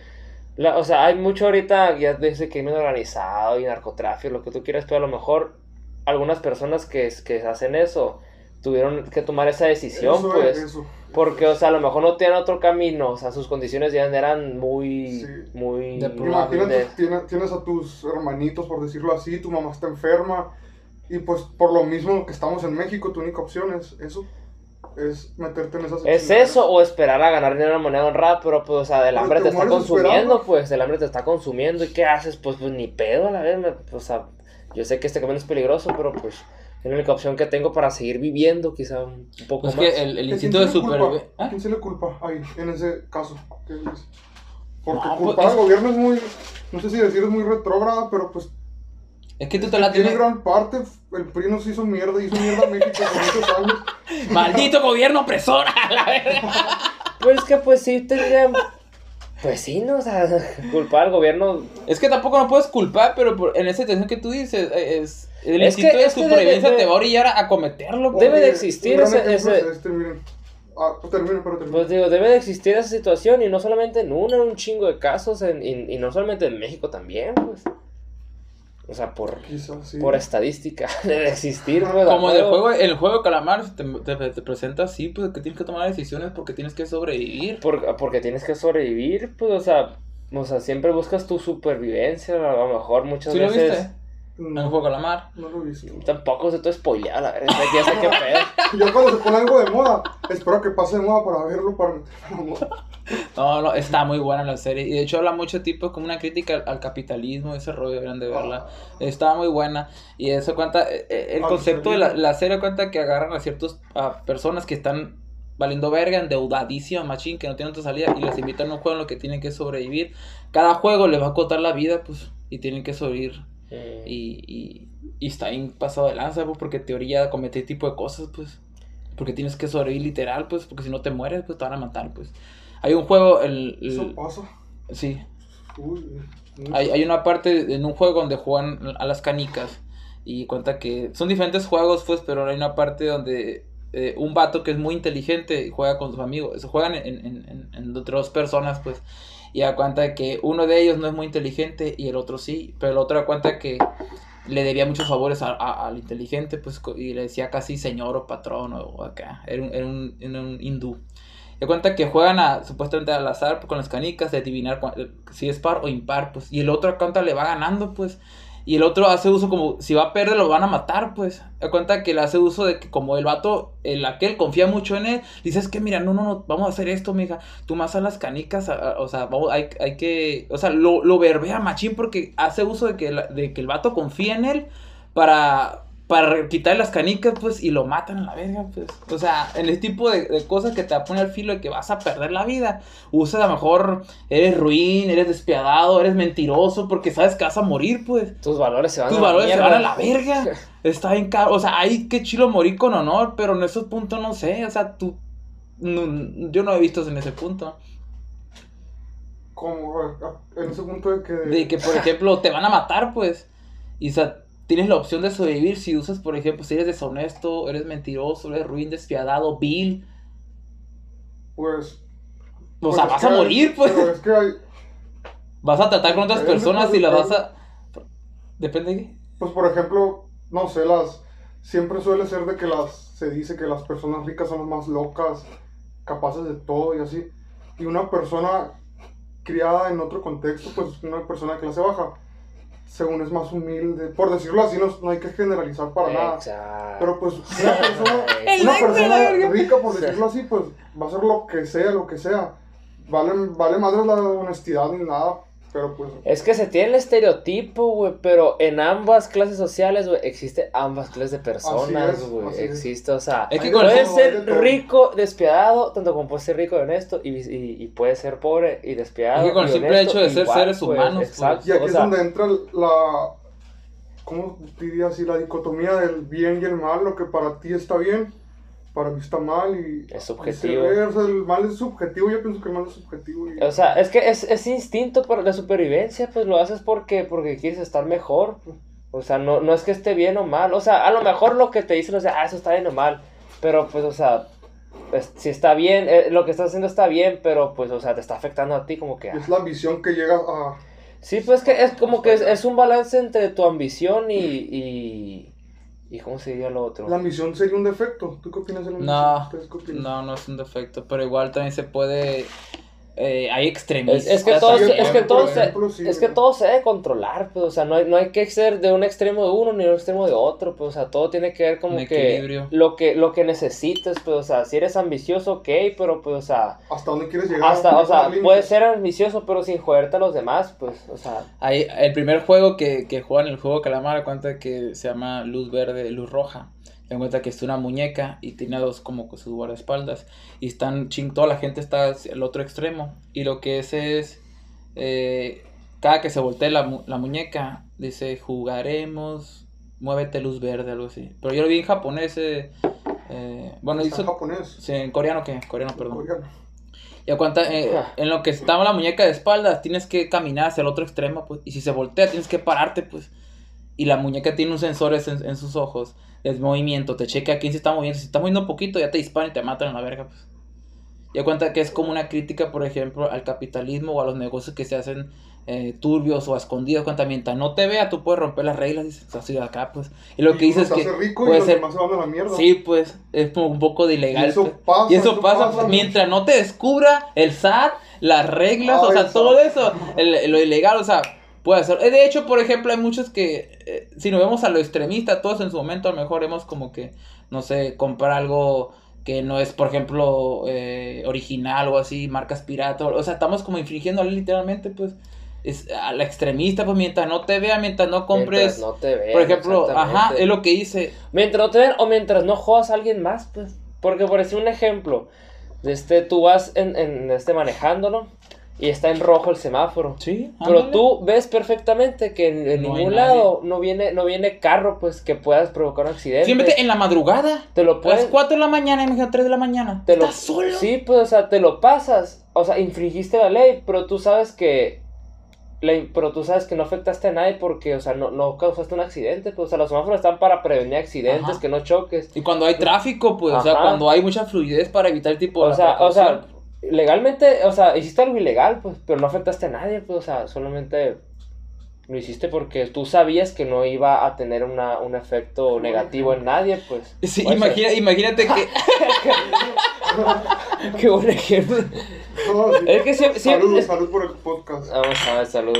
Speaker 3: la, o sea, hay mucho ahorita ya dice crimen organizado y narcotráfico, lo que tú quieras, pero a lo mejor algunas personas que, que hacen eso tuvieron que tomar esa decisión,
Speaker 1: Eso
Speaker 3: pues.
Speaker 1: es, eso.
Speaker 3: Porque, o sea, a lo mejor no tienen otro camino, o sea, sus condiciones ya eran muy,
Speaker 1: Sí.
Speaker 3: muy...
Speaker 1: Imagínate, tienes, tienes a tus hermanitos, por decirlo así, tu mamá está enferma Y pues por lo mismo que estamos en México, tu única opción es eso. Es meterte en esas
Speaker 3: ¿Es eso o esperar a ganar dinero de manera honrada? Pero pues, o sea, el
Speaker 1: Pero
Speaker 3: hambre
Speaker 1: te
Speaker 3: te está consumiendo,
Speaker 1: esperando.
Speaker 3: pues, el hambre te está consumiendo. ¿Y qué haces? Pues, pues ni pedo, la verdad. O sea, yo sé que este camino es peligroso, pero pues es la única opción que tengo para seguir viviendo, quizá un poco
Speaker 2: Es
Speaker 3: más.
Speaker 2: que el, el
Speaker 1: ¿A quién
Speaker 2: instinto de supervivencia.
Speaker 1: ¿A quién se le culpa ahí, en ese caso? ¿Qué dices? Porque
Speaker 2: No,
Speaker 1: culpar
Speaker 2: pues,
Speaker 1: al gobierno es muy, no sé si decir es muy retrógrada, pero pues
Speaker 2: Es que tú te la
Speaker 1: tiene
Speaker 2: tienes.
Speaker 1: gran parte, el PRI nos hizo mierda, hizo mierda a México por muchos años.
Speaker 2: ¡Maldito gobierno opresor! a la verga!
Speaker 3: Pues es que pues sí tendrían... Pues sí, ¿no? O sea, culpar al gobierno...
Speaker 2: Es que tampoco no puedes culpar, pero por- en esa situación que tú dices, eh, es, el
Speaker 3: Es
Speaker 2: instinto de
Speaker 3: que debe-
Speaker 2: supervivencia
Speaker 3: debe-
Speaker 2: te va a orillar a, a cometerlo. pues.
Speaker 3: Debe de existir ese- ese-
Speaker 1: este. Ah, pues termina, pero termina.
Speaker 3: Pues digo, debe de existir esa situación y no solamente en uno, en un chingo de casos en- y, y no solamente en México también, pues. O sea, por,
Speaker 1: Quizás sí.
Speaker 3: por estadística de existir, pues.
Speaker 2: Como el juego, el juego de calamar te, te, te presenta así, pues que tienes que tomar decisiones porque tienes que sobrevivir.
Speaker 3: Por- porque tienes que sobrevivir, pues, o sea, o sea, siempre buscas tu supervivencia, a lo mejor muchas
Speaker 2: ¿Sí lo
Speaker 3: veces...
Speaker 2: En
Speaker 1: No,
Speaker 2: juego de calamar.
Speaker 1: no lo he visto.
Speaker 3: Tampoco se te spoilear, la verdad, ya sé qué pedo.
Speaker 1: Ya cuando se pone algo de moda, espero que pase de moda para verlo, para la moda.
Speaker 2: No, no, está muy buena la serie. Y de hecho habla mucho tipo como una crítica al, al capitalismo, ese rollo, deberían de verla. Está muy buena. Y eso cuenta, eh, eh, el
Speaker 1: Al
Speaker 2: concepto de la, la serie cuenta que agarran a ciertas personas que están valiendo verga, endeudadísimas, machín, que no tienen otra salida, y les invitan a un juego en lo que tienen que sobrevivir. Cada juego les va a costar la vida, pues, y tienen que sobrevivir.
Speaker 3: Mm.
Speaker 2: Y, y, y está bien pasado de lanza, pues, porque en teoría comete este tipo de cosas, pues. Porque tienes que sobrevivir literal, pues, porque si no te mueres, pues te van a matar, pues. Hay un juego, el... el-
Speaker 1: Eso pasa.
Speaker 2: sí,
Speaker 1: Uy,
Speaker 2: hay, hay una parte en un juego donde juegan a las canicas y cuenta que son diferentes juegos, pues, pero hay una parte donde eh, un vato que es muy inteligente y juega con sus amigos, se juegan en, en, en, en entre dos personas, pues, y da cuenta que uno de ellos no es muy inteligente y el otro sí, pero el otro da cuenta que le debía muchos favores a- a- al inteligente, pues, y le decía casi señor o patrón o acá, era un, era un, era un hindú. De cuenta que juegan a, supuestamente al azar con las canicas de adivinar si es par o impar, pues. Y el otro cuenta le va ganando, pues. Y el otro hace uso como, si va a perder lo van a matar, pues. De cuenta que le hace uso de que como el vato, el aquel confía mucho en él, dice, es que mira, no, no, no, vamos a hacer esto, mija. Tú más a las canicas, o sea, hay, hay que, o sea, lo, lo verbea machín porque hace uso de que, de que el vato confía en él para, para quitarle las canicas, pues, y lo matan a la verga, pues. O sea, en el tipo de, de cosas que te pone al filo de que vas a perder la vida. Usas a lo mejor, eres ruin, eres despiadado, eres mentiroso, porque sabes que vas a morir, pues.
Speaker 3: Tus valores se van
Speaker 2: Tus
Speaker 3: a la
Speaker 2: valores se van a la verga. Está bien caro. O sea, hay que chilo morir con honor, pero en esos puntos no sé. O sea, tú. no- yo no he visto en ese punto.
Speaker 1: Como en ese punto de que.
Speaker 2: De que, por ejemplo, te van a matar, pues. Y o sea, tienes la opción de sobrevivir si usas, por ejemplo, si eres deshonesto, eres mentiroso, eres ruin, despiadado, vil.
Speaker 1: Pues.
Speaker 2: O
Speaker 1: pues
Speaker 2: sea, vas a
Speaker 1: hay-
Speaker 2: morir, pues.
Speaker 1: Pero es que hay.
Speaker 2: Vas a tratar con otras personas
Speaker 1: pues,
Speaker 2: y las vas a. Depende de qué.
Speaker 1: Pues por ejemplo, no sé, las. Siempre suele ser de que las. Se dice que las personas ricas son las más locas, capaces de todo y así. Y una persona criada en otro contexto, pues una persona de clase baja, según es más humilde. Por decirlo así, no, no hay que generalizar para nada. Pero pues una persona, una persona rica, por decirlo así, pues va a hacer lo que sea, lo que sea. Vale, vale madre la honestidad ni nada, pero pues
Speaker 3: Es que se tiene el estereotipo, güey, pero en ambas clases sociales, güey, existe ambas clases de personas, güey. Existe, o sea,
Speaker 2: Es que
Speaker 1: Hay
Speaker 2: con
Speaker 1: de
Speaker 3: puedes
Speaker 1: todo, hay
Speaker 3: ser
Speaker 1: de
Speaker 3: rico, despiadado, tanto como puedes ser rico y honesto, y, y, y puedes ser pobre y despiadado.
Speaker 2: Es que con el
Speaker 3: y
Speaker 2: simple
Speaker 3: honesto,
Speaker 2: hecho de ser
Speaker 3: igual,
Speaker 2: seres humanos, pues.
Speaker 3: Exacto,
Speaker 1: Y aquí
Speaker 3: o
Speaker 1: es donde entra la, ¿cómo diría así? La dicotomía del bien y el mal, lo que para ti está bien, para mí está mal y...
Speaker 3: Es subjetivo.
Speaker 1: viceversa, el mal es subjetivo, yo pienso que el mal es subjetivo y...
Speaker 3: O sea, es que es, es instinto por la supervivencia, pues lo haces porque, porque quieres estar mejor. O sea, no, no es que esté bien o mal. O sea, a lo mejor lo que te dicen, o sea, ah, eso está bien o mal. Pero pues, o sea, pues, si está bien, eh, lo que estás haciendo está bien, pero pues, o sea, te está afectando a ti como que... ah.
Speaker 1: es la ambición que llega a...
Speaker 3: Sí, pues que es como que es, es un balance entre tu ambición y... y... ¿Y cómo se diría lo otro?
Speaker 1: La ambición sería un defecto. ¿Tú qué opinas de la?
Speaker 2: No,
Speaker 1: ¿Ustedes qué opinan?
Speaker 2: no, no es un defecto, pero igual también se puede... eh, hay extremistas.
Speaker 3: Es, que todo, es que todo, se,
Speaker 1: ejemplo, sí,
Speaker 3: es que
Speaker 1: güey.
Speaker 3: todo se debe controlar, pues, o sea, no hay, no hay que ser de un extremo de uno ni de un extremo de otro, pues, o sea, todo tiene que ver como
Speaker 2: Un
Speaker 3: que
Speaker 2: equilibrio.
Speaker 3: lo que lo que necesites, pues, o sea, si eres ambicioso, ok, pero pues, o sea,
Speaker 1: ¿Hasta dónde quieres llegar?
Speaker 3: hasta, o sea, puedes ser ambicioso, pero sin joderte a los demás, pues, o sea,
Speaker 2: Hay, el primer juego que, que juegan el juego Calamar cuenta que se llama luz verde, luz roja. Se cuenta que es una muñeca y tiene dos como que sus guardaespaldas. Y están ching, toda la gente está el otro extremo. Y lo que es es. eh, cada que se voltee la, la muñeca, dice jugaremos. Muévete luz verde, algo así. Pero yo lo vi en japonés. eh, eh, bueno,
Speaker 1: Está en
Speaker 2: hizo.
Speaker 1: japonés.
Speaker 2: sí, en coreano, ¿qué? Coreano, perdón.
Speaker 1: Coreano.
Speaker 2: Y a cuenta, eh, en lo que estaba la muñeca de espaldas, tienes que caminar hacia el otro extremo, pues. Y si se voltea, tienes que pararte, pues. Y la muñeca tiene un sensor en, en sus ojos. El movimiento, te checa quién se está moviendo. Si está moviendo un poquito, ya te disparan y te matan a la verga, pues. Y a cuenta que es como una crítica, por ejemplo, al capitalismo o a los negocios que se hacen eh, turbios o a escondidos. Cuenta, mientras no te vea, tú puedes romper las reglas, dices, así de acá, pues. Y lo que
Speaker 1: Y
Speaker 2: dices
Speaker 1: uno
Speaker 2: es que.
Speaker 1: rico y
Speaker 2: puede
Speaker 1: los
Speaker 2: ser-
Speaker 1: demás se van a la mierda.
Speaker 2: Sí, pues, es como un poco de ilegal.
Speaker 1: Y eso
Speaker 2: pues.
Speaker 1: pasa,
Speaker 2: Y eso
Speaker 1: eso
Speaker 2: pasa,
Speaker 1: pasa.
Speaker 2: mientras no te descubra el SAT, las reglas, o sea, todo
Speaker 1: SAT.
Speaker 2: eso, el- lo ilegal, o sea, puede ser. Eh, De hecho, por ejemplo, hay muchos que, eh, si nos vemos a lo extremista, todos en su momento a lo mejor hemos como que, no sé, comprar algo que no es, por ejemplo, eh, original o así, marcas pirata, o sea, estamos como infringiendo literalmente, pues, es a la extremista, pues, mientras no te vea, mientras no compres...
Speaker 3: mientras no te vean,
Speaker 2: por ejemplo, ajá, es lo que hice.
Speaker 3: Mientras no te vean o mientras no jodas a alguien más, pues. Porque por decir un ejemplo, este, tú vas en, en este manejándolo y está en rojo el semáforo.
Speaker 2: Sí,
Speaker 3: Pero tú ves perfectamente que en, en
Speaker 2: No hay
Speaker 3: ningún lado no viene, no viene carro, pues, que puedas provocar un accidente.
Speaker 2: Siempre en la madrugada.
Speaker 3: te lo
Speaker 2: A las
Speaker 3: puedes...
Speaker 2: 4 de la mañana, imagínate 3 de la mañana.
Speaker 3: Te lo,
Speaker 2: ¿Estás solo?
Speaker 3: Sí, pues, o sea, te lo pasas. O sea, infringiste la ley, pero tú sabes que... la- pero tú sabes que no afectaste a nadie porque, o sea, no, no causaste un accidente. Pues, o sea, los semáforos están para prevenir accidentes,
Speaker 2: Ajá.
Speaker 3: que no choques.
Speaker 2: Y cuando hay tráfico, pues, o sea, cuando hay mucha fluidez para evitar el tipo de
Speaker 3: O sea, o sea. Legalmente, o sea, hiciste algo ilegal, pues, pero no afectaste a nadie, pues, o sea, solamente lo hiciste porque tú sabías que no iba a tener una, un efecto negativo en nadie, pues.
Speaker 2: Sí, imagina- imagínate que.
Speaker 3: Qué buen ejemplo.
Speaker 1: No, sí.
Speaker 3: Es que siempre, siempre,
Speaker 1: Salud,
Speaker 3: es-
Speaker 1: salud por el podcast.
Speaker 3: Vamos a ver, salud.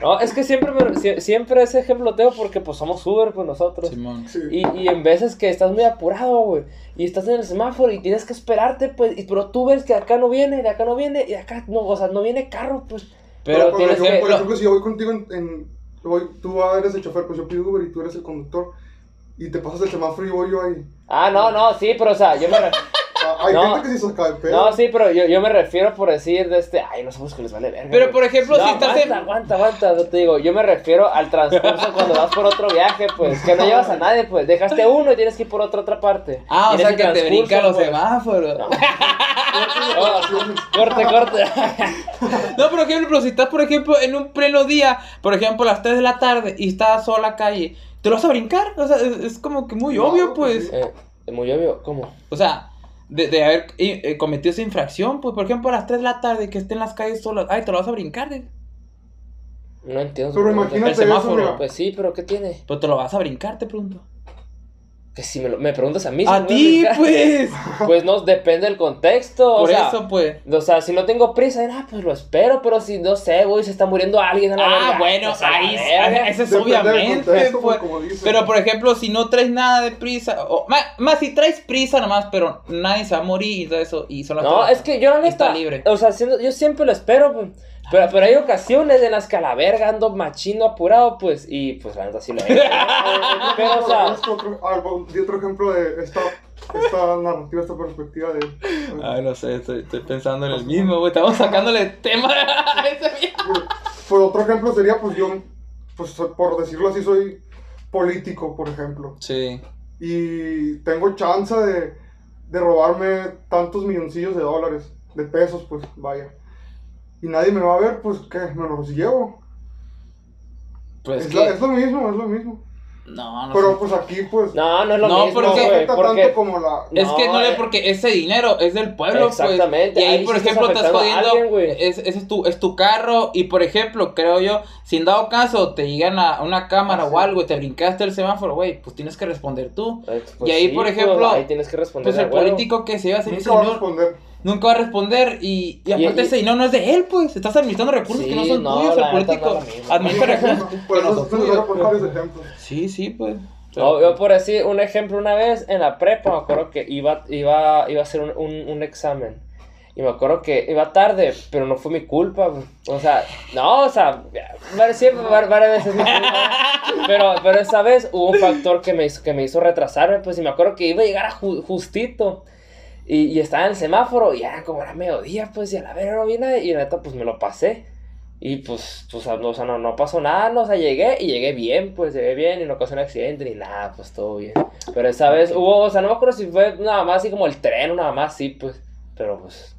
Speaker 3: No, es que siempre, me- sie- siempre ese ejemplo tengo porque pues somos Uber, pues nosotros.
Speaker 2: Simón.
Speaker 1: Sí.
Speaker 3: Y, y en veces que estás muy apurado, güey, y estás en el semáforo y tienes que esperarte, pues, y, pero tú ves que acá no viene, de acá no viene, y de acá no, o sea, no viene carro, pues.
Speaker 2: Pero
Speaker 3: Pero tienes
Speaker 1: yo,
Speaker 3: que-
Speaker 1: por
Speaker 3: lo-
Speaker 1: ejemplo, si yo voy contigo en, en- voy- tú eres el chofer, pues yo pido Uber y tú eres el conductor. Y te pasas el semáforo y voy yo ahí.
Speaker 3: Ah, no, no, sí, pero o sea, yo me,
Speaker 1: Hay
Speaker 3: No.
Speaker 1: gente que se saca de pedo.
Speaker 3: no, sí, pero yo, yo me refiero por decir de este, ay, no somos que les vale verga.
Speaker 2: Pero,
Speaker 3: güey".
Speaker 2: por ejemplo,
Speaker 3: No,
Speaker 2: si estás
Speaker 3: aguanta,
Speaker 2: en-
Speaker 3: aguanta, aguanta, no te digo, yo me refiero al transcurso cuando vas por otro viaje, pues, que no llevas a nadie, pues, dejaste a uno y tienes que ir por otra otra parte.
Speaker 2: Ah, o sea que te brincan los
Speaker 3: pues,
Speaker 2: semáforos.
Speaker 3: No. Corte, corte.
Speaker 2: No, por ejemplo, si estás, por ejemplo, en un pleno día, por ejemplo, a las 3 de la tarde y estás sola la calle, ¿te lo vas a brincar? O sea, es, es como que muy
Speaker 1: No,
Speaker 2: obvio,
Speaker 1: pues
Speaker 2: pues.
Speaker 3: Eh, muy obvio, ¿cómo?
Speaker 2: O sea, de, de haber eh, eh, cometido esa infracción, pues, por ejemplo, a las 3 de la tarde que estén en las calles solas, ay, te lo vas a brincar, eh.
Speaker 3: No entiendo.
Speaker 1: Pero imagínate
Speaker 2: El semáforo,
Speaker 1: eso.
Speaker 3: Pues sí, pero ¿qué tiene?
Speaker 2: Pero te lo vas a brincar, te pregunto.
Speaker 3: Que si me, lo- me preguntas a mí.
Speaker 2: A ti, pues.
Speaker 3: Pues no, depende del contexto.
Speaker 2: Por
Speaker 3: o sea,
Speaker 2: eso, pues.
Speaker 3: O sea, si no tengo prisa, ah, pues lo espero, pero si no sé, güey, se está muriendo alguien a la
Speaker 2: Ah,
Speaker 3: verga,
Speaker 2: bueno,
Speaker 3: pues a la
Speaker 2: ahí eso es obviamente,
Speaker 1: contexto,
Speaker 2: pues. Pero por ejemplo, si no traes nada de prisa, o más, más si traes prisa nomás, pero nadie se va a morir y todo eso, y son las
Speaker 3: No, es que yo la neta,
Speaker 2: Está libre.
Speaker 3: o sea, siendo- yo siempre lo espero, pues, pero, pero hay ocasiones en las que a la verga ando machino apurado, pues, y pues la neta sí lo he hecho. Pero, o sea-
Speaker 1: Esto otro- a ver, bueno, di otro ejemplo de esta, esta narrativa, esta perspectiva de.
Speaker 2: Ay, no sé, estoy, estoy pensando en el mismo, güey. Estamos sacándole tema a ese viejo.
Speaker 1: Pues otro ejemplo sería, pues yo, pues por decirlo así, soy político, por ejemplo.
Speaker 2: Sí.
Speaker 1: Y tengo chance de, de robarme tantos milloncillos de dólares, de pesos, pues vaya. Y nadie me va a ver, pues que me los llevo.
Speaker 2: Pues
Speaker 1: es,
Speaker 2: que...
Speaker 1: la- es lo mismo, es lo mismo.
Speaker 2: No, no
Speaker 1: Pero
Speaker 2: sé.
Speaker 1: pues aquí, pues,
Speaker 3: No, no es lo
Speaker 2: No,
Speaker 3: mismo,
Speaker 2: porque-
Speaker 1: no
Speaker 3: güey,
Speaker 1: afecta
Speaker 3: porque...
Speaker 1: tanto como la...
Speaker 2: Es que no
Speaker 3: No,
Speaker 2: le
Speaker 3: eh.
Speaker 2: porque ese dinero es del pueblo,
Speaker 3: Exactamente,
Speaker 2: pues. Y ahí,
Speaker 3: ahí
Speaker 2: por
Speaker 3: sí
Speaker 2: ejemplo, estás jodiendo.
Speaker 3: alguien,
Speaker 2: es, ese es tu, es tu carro. Y por ejemplo, creo yo, si en dado caso te llegan a una cámara
Speaker 1: Ah,
Speaker 2: o
Speaker 1: sí.
Speaker 2: algo y te brincaste el semáforo, güey, pues tienes que responder tú.
Speaker 3: Eh,
Speaker 2: Y ahí, por
Speaker 3: pues,
Speaker 2: ejemplo,
Speaker 3: ahí tienes que responder
Speaker 2: Pues el político que se iba a hacer
Speaker 1: Nunca va a responder.
Speaker 2: Nunca va a responder y, y aparte
Speaker 3: y-
Speaker 2: ese dinero no es de él, pues. Estás administrando recursos que no son
Speaker 3: no,
Speaker 2: tuyos, el político administra recursos
Speaker 1: Por
Speaker 2: que no
Speaker 1: eso
Speaker 2: son tuyos.
Speaker 1: ejemplos.
Speaker 2: Sí, sí, pues.
Speaker 3: No, yo por decir un ejemplo, una vez en la prepa me acuerdo que iba, iba, iba a hacer un, un, un examen. Y me acuerdo que iba tarde, pero no fue mi culpa. O sea, no, o sea, varias, siempre, var- varias veces. Pero, pero esa vez hubo un factor que me hizo, que me hizo retrasarme, pues, y me acuerdo que iba a llegar a ju- justito. Y, y estaba en el semáforo, y era como era mediodía, pues, y a la vera no vi nada, y la neta, pues, me lo pasé. Y pues, pues o sea, no, no pasó nada, no, o sea, llegué y llegué bien, pues llegué bien y no causé un accidente ni nada, pues todo bien. Pero esa vez hubo, o sea, no me acuerdo si fue nada más así como el tren nada más, sí, pues, pero pues.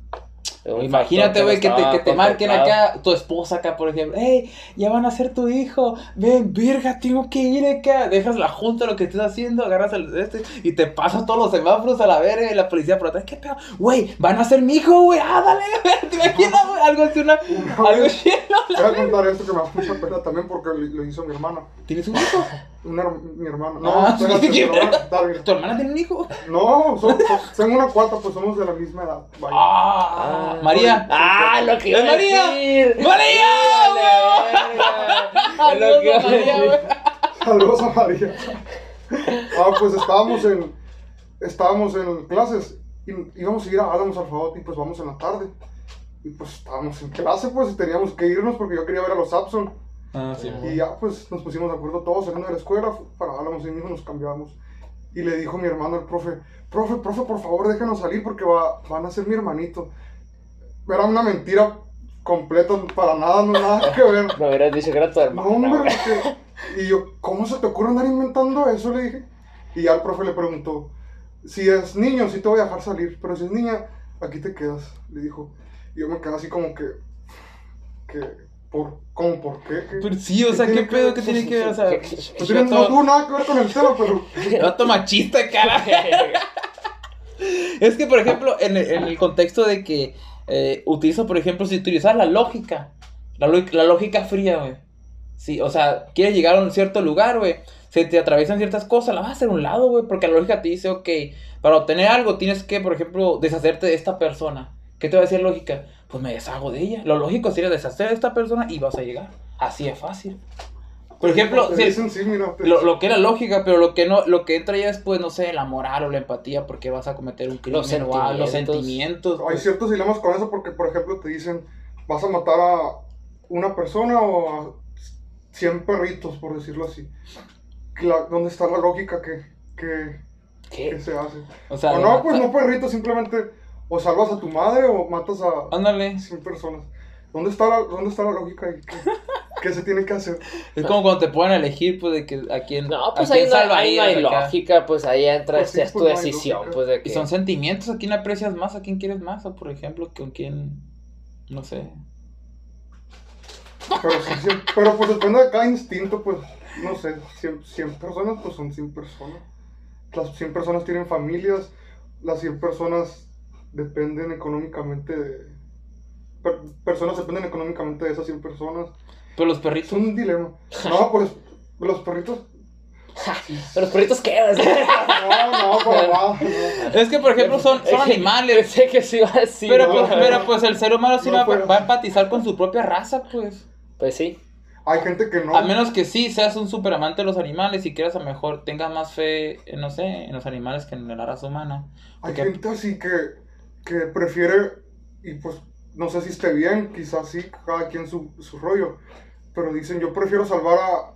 Speaker 2: Imagínate, güey,
Speaker 3: no
Speaker 2: que te, que te marquen acá, tu esposa acá, por ejemplo, hey, ya van a ser tu hijo, ven, virga, tengo que ir acá, dejas la junta, lo que estés haciendo, agarras el este, y te pasas todos los semáforos a la verga, y la policía por atrás, ¿qué pedo? Güey, van a ser mi hijo, güey, ah, dale, te imaginas, güey, algo así, una,
Speaker 1: Una
Speaker 2: algo así,
Speaker 1: Voy a contar esto que me da mucha pena también porque lo, lo hizo mi hermana.
Speaker 2: ¿Tienes un hijo?
Speaker 1: Una, mi hermana. No,
Speaker 2: Ah,
Speaker 1: espérate,
Speaker 2: sí. ¿Tu hermana tiene un hijo?
Speaker 1: No, son- tengo una cuarta, pues somos de la misma edad. Vaya.
Speaker 2: Ah,
Speaker 3: Ah,
Speaker 2: María.
Speaker 3: Ah, lo que iba a
Speaker 2: María.
Speaker 3: decir.
Speaker 2: ¡María.
Speaker 3: Es lo que iba a
Speaker 2: Saludos, María,
Speaker 3: decir.
Speaker 2: güey.
Speaker 1: Saludos a María. Ah, pues estábamos en, estábamos en clases y íbamos a ir a Álamos Alfabot y pues vamos en la tarde. Y pues estábamos en clase, pues y teníamos que irnos porque yo quería ver a los Sapson.
Speaker 2: Ah, sí.
Speaker 1: Y ya pues nos pusimos de acuerdo todos saliendo de la escuela para Álamos y mismo nos cambiamos. Y le dijo mi hermano al profe, profe, profe, por favor déjenos salir porque va, van a ser mi hermanito. Era una mentira completa, para nada, no nada que ver.
Speaker 3: Me hubieras dicho que era tu
Speaker 1: No,
Speaker 3: hermano.
Speaker 1: hombre,
Speaker 3: güey.
Speaker 1: porque- Y yo, ¿cómo se te ocurre andar inventando eso? Le dije. Y ya el profe le preguntó, si es niño, sí te voy a dejar salir, pero si es niña, aquí te quedas, le dijo. Y yo me quedé así como que, que, ¿por, cómo, por qué? ¿Qué-
Speaker 2: Pero sí, o sea, ¿qué
Speaker 1: tiene
Speaker 2: pedo
Speaker 1: que-
Speaker 2: que tiene que ver? O sea,
Speaker 3: ¿Qué-
Speaker 1: No, tiene- no tuvo nada que ver con el tema, pero...
Speaker 2: vato machista, cara. Es que, por ejemplo, en el, en el contexto de que eh, utilizo, por ejemplo, si utilizas la lógica, la lógica fría, güey. Sí, o sea, quieres llegar a un cierto lugar, güey. Se te atraviesan ciertas cosas, la vas a hacer a un lado, güey. Porque la lógica te dice, ok, para obtener algo tienes que, por ejemplo, deshacerte de esta persona. ¿Qué te va a decir lógica? Pues me deshago de ella. Lo lógico sería deshacer de esta persona y vas a llegar. Así es fácil. Por ejemplo, si-
Speaker 1: dicen, sí, mira,
Speaker 2: lo, lo que era lógica, pero lo que no, lo que entra ya después, no sé, la moral o la empatía, porque vas a cometer un crimen
Speaker 3: Los
Speaker 2: o algo, los
Speaker 3: sentimientos.
Speaker 2: sentimientos.
Speaker 1: Hay
Speaker 2: pues.
Speaker 1: ciertos dilemas con eso porque, por ejemplo, te dicen, vas a matar a una persona o a 100 perritos, por decirlo así. La- ¿Dónde está la lógica que, que, que
Speaker 3: ¿Qué?
Speaker 1: se hace?
Speaker 2: O sea,
Speaker 1: o no, pues no perritos, simplemente o salvas a tu madre o matas a
Speaker 2: Ándale.
Speaker 1: 100 personas. ¿Dónde está la, dónde está la lógica qué, qué se tiene que hacer?
Speaker 2: Es como cuando te pueden elegir, pues, de que a quién,
Speaker 3: No, pues
Speaker 2: a
Speaker 3: ahí
Speaker 2: quién
Speaker 3: no, ahí no
Speaker 2: acá.
Speaker 3: lógica, pues ahí entra,
Speaker 1: Pues sí,
Speaker 3: es tu
Speaker 1: pues no
Speaker 3: decisión, pues de
Speaker 2: Y son sentimientos, ¿a quién aprecias más? ¿A quién quieres más? O, por ejemplo, con quién, no sé.
Speaker 1: Pero, sí, sí, pero pues depende de cada instinto, pues, no sé, 100, 100 personas, pues son 100 personas. Las 100 personas tienen familias, las 100 personas dependen económicamente de... per- personas dependen económicamente de esas 100 personas.
Speaker 2: Pero los
Speaker 1: Es
Speaker 2: perritos.
Speaker 1: un dilema. No, pues, los perritos...
Speaker 3: Pero los perritos qué,
Speaker 1: No, no, para nada. no.
Speaker 2: Es que, por ejemplo, son, son animales.
Speaker 3: Pensé que sí iba a decir.
Speaker 2: Pero,
Speaker 1: no,
Speaker 2: pues,
Speaker 1: no,
Speaker 2: pero pues el ser humano sí
Speaker 1: No,
Speaker 2: va, va a empatizar con su propia raza, pues.
Speaker 3: Pues sí.
Speaker 1: Hay gente que no.
Speaker 2: A menos que sí seas un super amante de los animales y quieras a lo mejor tengas más fe, en, no sé, en los animales que en la raza humana.
Speaker 1: Hay gente así que, que prefiere, y pues no sé si esté bien, quizás sí, cada quien su, su rollo, pero dicen yo prefiero salvar a,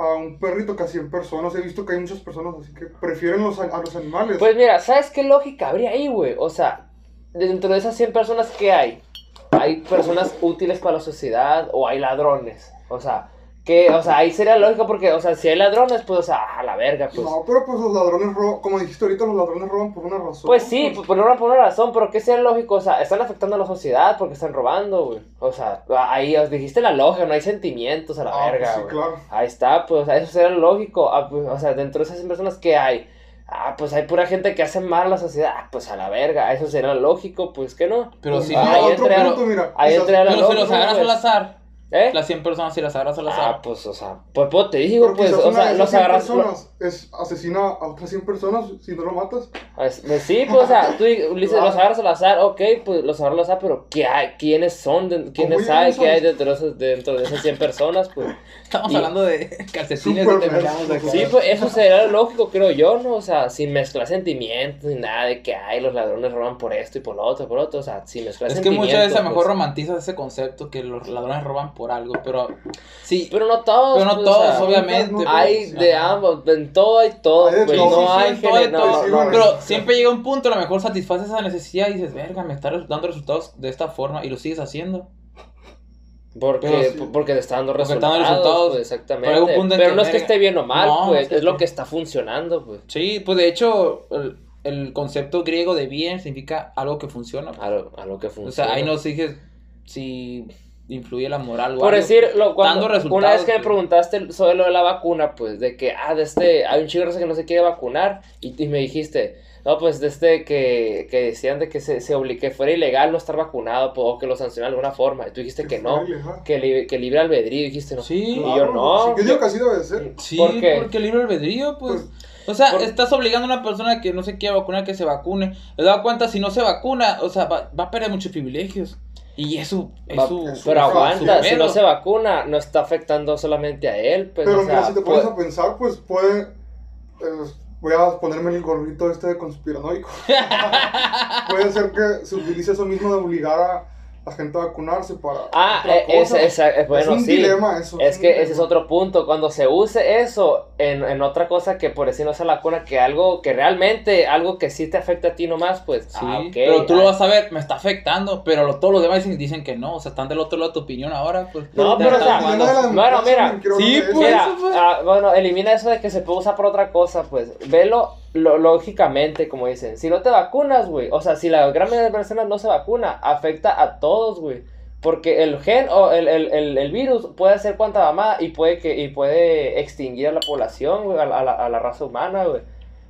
Speaker 1: a un perrito que a 100 personas. He visto que hay muchas personas así que prefieren los, a los animales.
Speaker 3: Pues mira, ¿sabes qué lógica habría ahí, güey? O sea, dentro de esas 100 personas que hay, hay personas útiles para la sociedad o hay ladrones. O sea, que, o sea, ahí sería lógico porque, o sea, si hay ladrones, pues, o sea, a la verga, pues.
Speaker 1: no, pero pues los ladrones roban, como dijiste ahorita, los ladrones roban por una razón.
Speaker 3: Pues sí, por, por una, por una razón, pero ¿qué sería lógico? O sea, están afectando a la sociedad porque están robando, güey. O sea, ahí os dijiste la lógica, no hay sentimientos a la
Speaker 1: Ah, pues
Speaker 3: verga,
Speaker 1: sí,
Speaker 3: güey.
Speaker 1: claro.
Speaker 3: Ahí está, pues, o sea, eso sería lógico. Ah, pues, o sea, dentro de esas personas que hay, ah, pues hay pura gente que hace mal a la sociedad, ah, pues a la verga, eso sería lógico, pues que no.
Speaker 2: Pero
Speaker 1: Pues
Speaker 2: si
Speaker 1: sí,
Speaker 2: no,
Speaker 3: ahí
Speaker 1: otro
Speaker 3: entra-
Speaker 1: punto, mira.
Speaker 3: ahí entra la
Speaker 2: pero si los
Speaker 3: lógica,
Speaker 2: agarras
Speaker 3: pues.
Speaker 2: al azar,
Speaker 3: ¿Eh?
Speaker 2: las 100 personas si las agarras al azar.
Speaker 3: Ah, pues, o sea, pues, pues te digo,
Speaker 1: pero
Speaker 3: pues, o sea, los
Speaker 1: 100
Speaker 3: agarras.
Speaker 1: personas es asesina a otras 100 personas si no lo matas.
Speaker 3: Pues, pues sí, pues, o sea, tú dices, los agarras al azar, ok, pues los agarras al azar, pero ¿qué hay? ¿quiénes son? de- ¿Quiénes
Speaker 1: ¿Cómo
Speaker 3: hay? ¿Qué hay dentro de, esos- dentro de esas 100 personas? Pues
Speaker 2: Estamos
Speaker 3: Y-
Speaker 2: hablando de calcetines que terminamos de
Speaker 3: sí, pues eso sería lo lógico, creo yo, ¿no? O sea, sin mezclar sentimientos ni nada de que, ay, los ladrones roban por esto y por lo otro, por lo otro, o sea, sin mezclar
Speaker 2: Es que
Speaker 3: sentimientos.
Speaker 2: muchas veces a lo mejor
Speaker 3: pues.
Speaker 2: romantizas ese concepto que los ladrones roban por algo, pero sí,
Speaker 3: Pero no todos,
Speaker 2: pero no
Speaker 3: pues, o
Speaker 2: todos,
Speaker 3: sea,
Speaker 2: obviamente. pues,
Speaker 3: Hay de
Speaker 2: ajá.
Speaker 3: ambos, en todo hay todo,
Speaker 1: Hay de
Speaker 3: güey,
Speaker 1: todo,
Speaker 3: no
Speaker 1: sí, sí,
Speaker 3: hay
Speaker 2: hay
Speaker 3: género,
Speaker 2: todo.
Speaker 3: no,
Speaker 1: sí,
Speaker 3: no,
Speaker 1: bueno,
Speaker 2: Pero siempre llega un punto, a lo mejor satisfaces esa necesidad y dices, verga, me está dando resultados de esta forma y lo sigues haciendo.
Speaker 3: Porque,
Speaker 1: sí.
Speaker 3: porque te está dando resultados,
Speaker 2: está dando resultados.
Speaker 3: pues, exactamente.
Speaker 2: Pero punto
Speaker 3: no es que esté bien o mal,
Speaker 2: no,
Speaker 3: pues,
Speaker 2: es que-
Speaker 3: es lo que está funcionando, pues.
Speaker 2: Sí, pues de hecho, el, el concepto griego de bien significa algo que funciona.
Speaker 3: A lo, a lo que
Speaker 2: O
Speaker 3: funciona.
Speaker 2: sea, ahí nos dices si influye la moral o
Speaker 3: Por
Speaker 2: algo.
Speaker 3: decir, lo, cuando,
Speaker 2: dando
Speaker 3: una vez que me preguntaste sobre lo de la vacuna, pues, de que, ah, de este, hay un chico que no se quiere vacunar, y, y me dijiste, no, pues, de este, que, que decían de que se, se obli- que fuera ilegal no estar vacunado, pues, o que lo sancionara de alguna forma, y tú dijiste que no, que, li- que libre albedrío, dijiste no.
Speaker 2: Sí.
Speaker 3: Y yo no.
Speaker 1: sí, Yo digo que así debe de ser.
Speaker 2: Sí,
Speaker 3: ¿Por qué?
Speaker 2: porque libre albedrío, pues.
Speaker 1: Pues,
Speaker 2: o sea,
Speaker 3: por-
Speaker 2: estás obligando a una persona que no se quiere vacunar que se vacune. ¿Te das cuenta? Si no se vacuna, o sea, va, va a perder muchos privilegios. Y eso,
Speaker 3: Va-
Speaker 2: eso.
Speaker 1: es
Speaker 3: pero aguanta, si no se vacuna, no está afectando solamente a él, pues,
Speaker 1: Pero
Speaker 3: o sea,
Speaker 1: mira, si te pones
Speaker 3: pues-
Speaker 1: a pensar, pues puede. eh, voy a ponerme el gorrito este de conspiranoico. puede ser que se utilice eso mismo de obligar a la gente a vacunarse para.
Speaker 3: Ah, eh, esa,
Speaker 1: cosa.
Speaker 3: esa, eh, bueno,
Speaker 1: es un
Speaker 3: sí.
Speaker 1: dilema eso.
Speaker 3: Es que ese
Speaker 1: dilema.
Speaker 3: es otro punto. Cuando se use eso en, en otra cosa que por decir no sea la vacuna, que algo que realmente, algo que sí te afecta a ti nomás, pues,
Speaker 2: Sí,
Speaker 3: ah,
Speaker 2: pero tú
Speaker 3: ah.
Speaker 2: lo vas a ver, me está afectando, pero lo- todos los demás dicen, dicen que no, o sea, están del otro lado de tu opinión ahora, pues.
Speaker 3: No, pero, o sea, bueno, mira,
Speaker 2: sí, pues.
Speaker 3: Mira,
Speaker 2: eso, pues.
Speaker 3: ah, bueno, elimina eso de que se puede usar por otra cosa, pues, velo lo- lógicamente, como dicen. Si no te vacunas, güey, o sea, si la gran mayoría de personas no se vacuna, afecta a todos, güey. Porque el gen o el, el, el, el virus puede hacer cuanta mamá y puede, que, y puede extinguir a la población, güey, a, la- a la, a la raza humana, güey.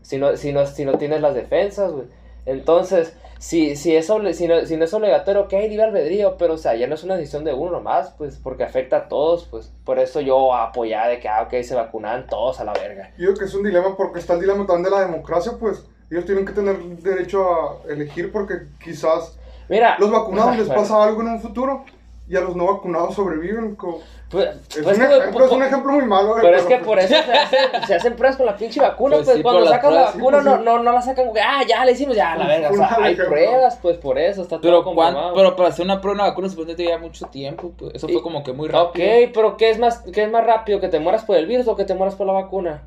Speaker 3: Si no, si, no, si no tienes las defensas, güey. Entonces, si, si, es si, no, si no es obligatorio, ok, libre albedrío, pero o sea, ya no es una decisión de uno nomás, pues, porque afecta a todos, pues. Por eso yo apoyaba de que, ah, ok, se vacunaban todos a la verga.
Speaker 1: Yo que es un dilema porque está el dilema también de la democracia, pues ellos tienen que tener derecho a elegir porque quizás
Speaker 3: Mira.
Speaker 1: los vacunados les pasa algo en un futuro y a los no vacunados sobreviven. co-
Speaker 3: Pues,
Speaker 1: Es,
Speaker 3: pues
Speaker 1: un,
Speaker 3: que,
Speaker 1: ejemplo, es un ejemplo muy malo. eh,
Speaker 3: Pero es que
Speaker 1: pues,
Speaker 3: por eso se hacen, se hacen pruebas con la pinche vacuna,
Speaker 2: Pues
Speaker 3: pues,
Speaker 2: sí,
Speaker 3: cuando sacan la vacuna
Speaker 1: pues
Speaker 3: no, no, no la sacan como que, ah, ya le hicimos, ya, la verga. O sea,
Speaker 1: Un
Speaker 3: hay
Speaker 1: ejemplo.
Speaker 3: pruebas, pues por eso está todo
Speaker 2: Pero, cuán-
Speaker 3: comprobado.
Speaker 2: pero para hacer una prueba de una vacuna supuestamente lleva mucho tiempo, pues. Eso
Speaker 3: Y-
Speaker 2: fue como que muy
Speaker 3: Ok,
Speaker 2: rápido.
Speaker 3: pero ¿qué es, más, ¿qué es más rápido? ¿Que te mueras por el virus o que te mueras por la vacuna?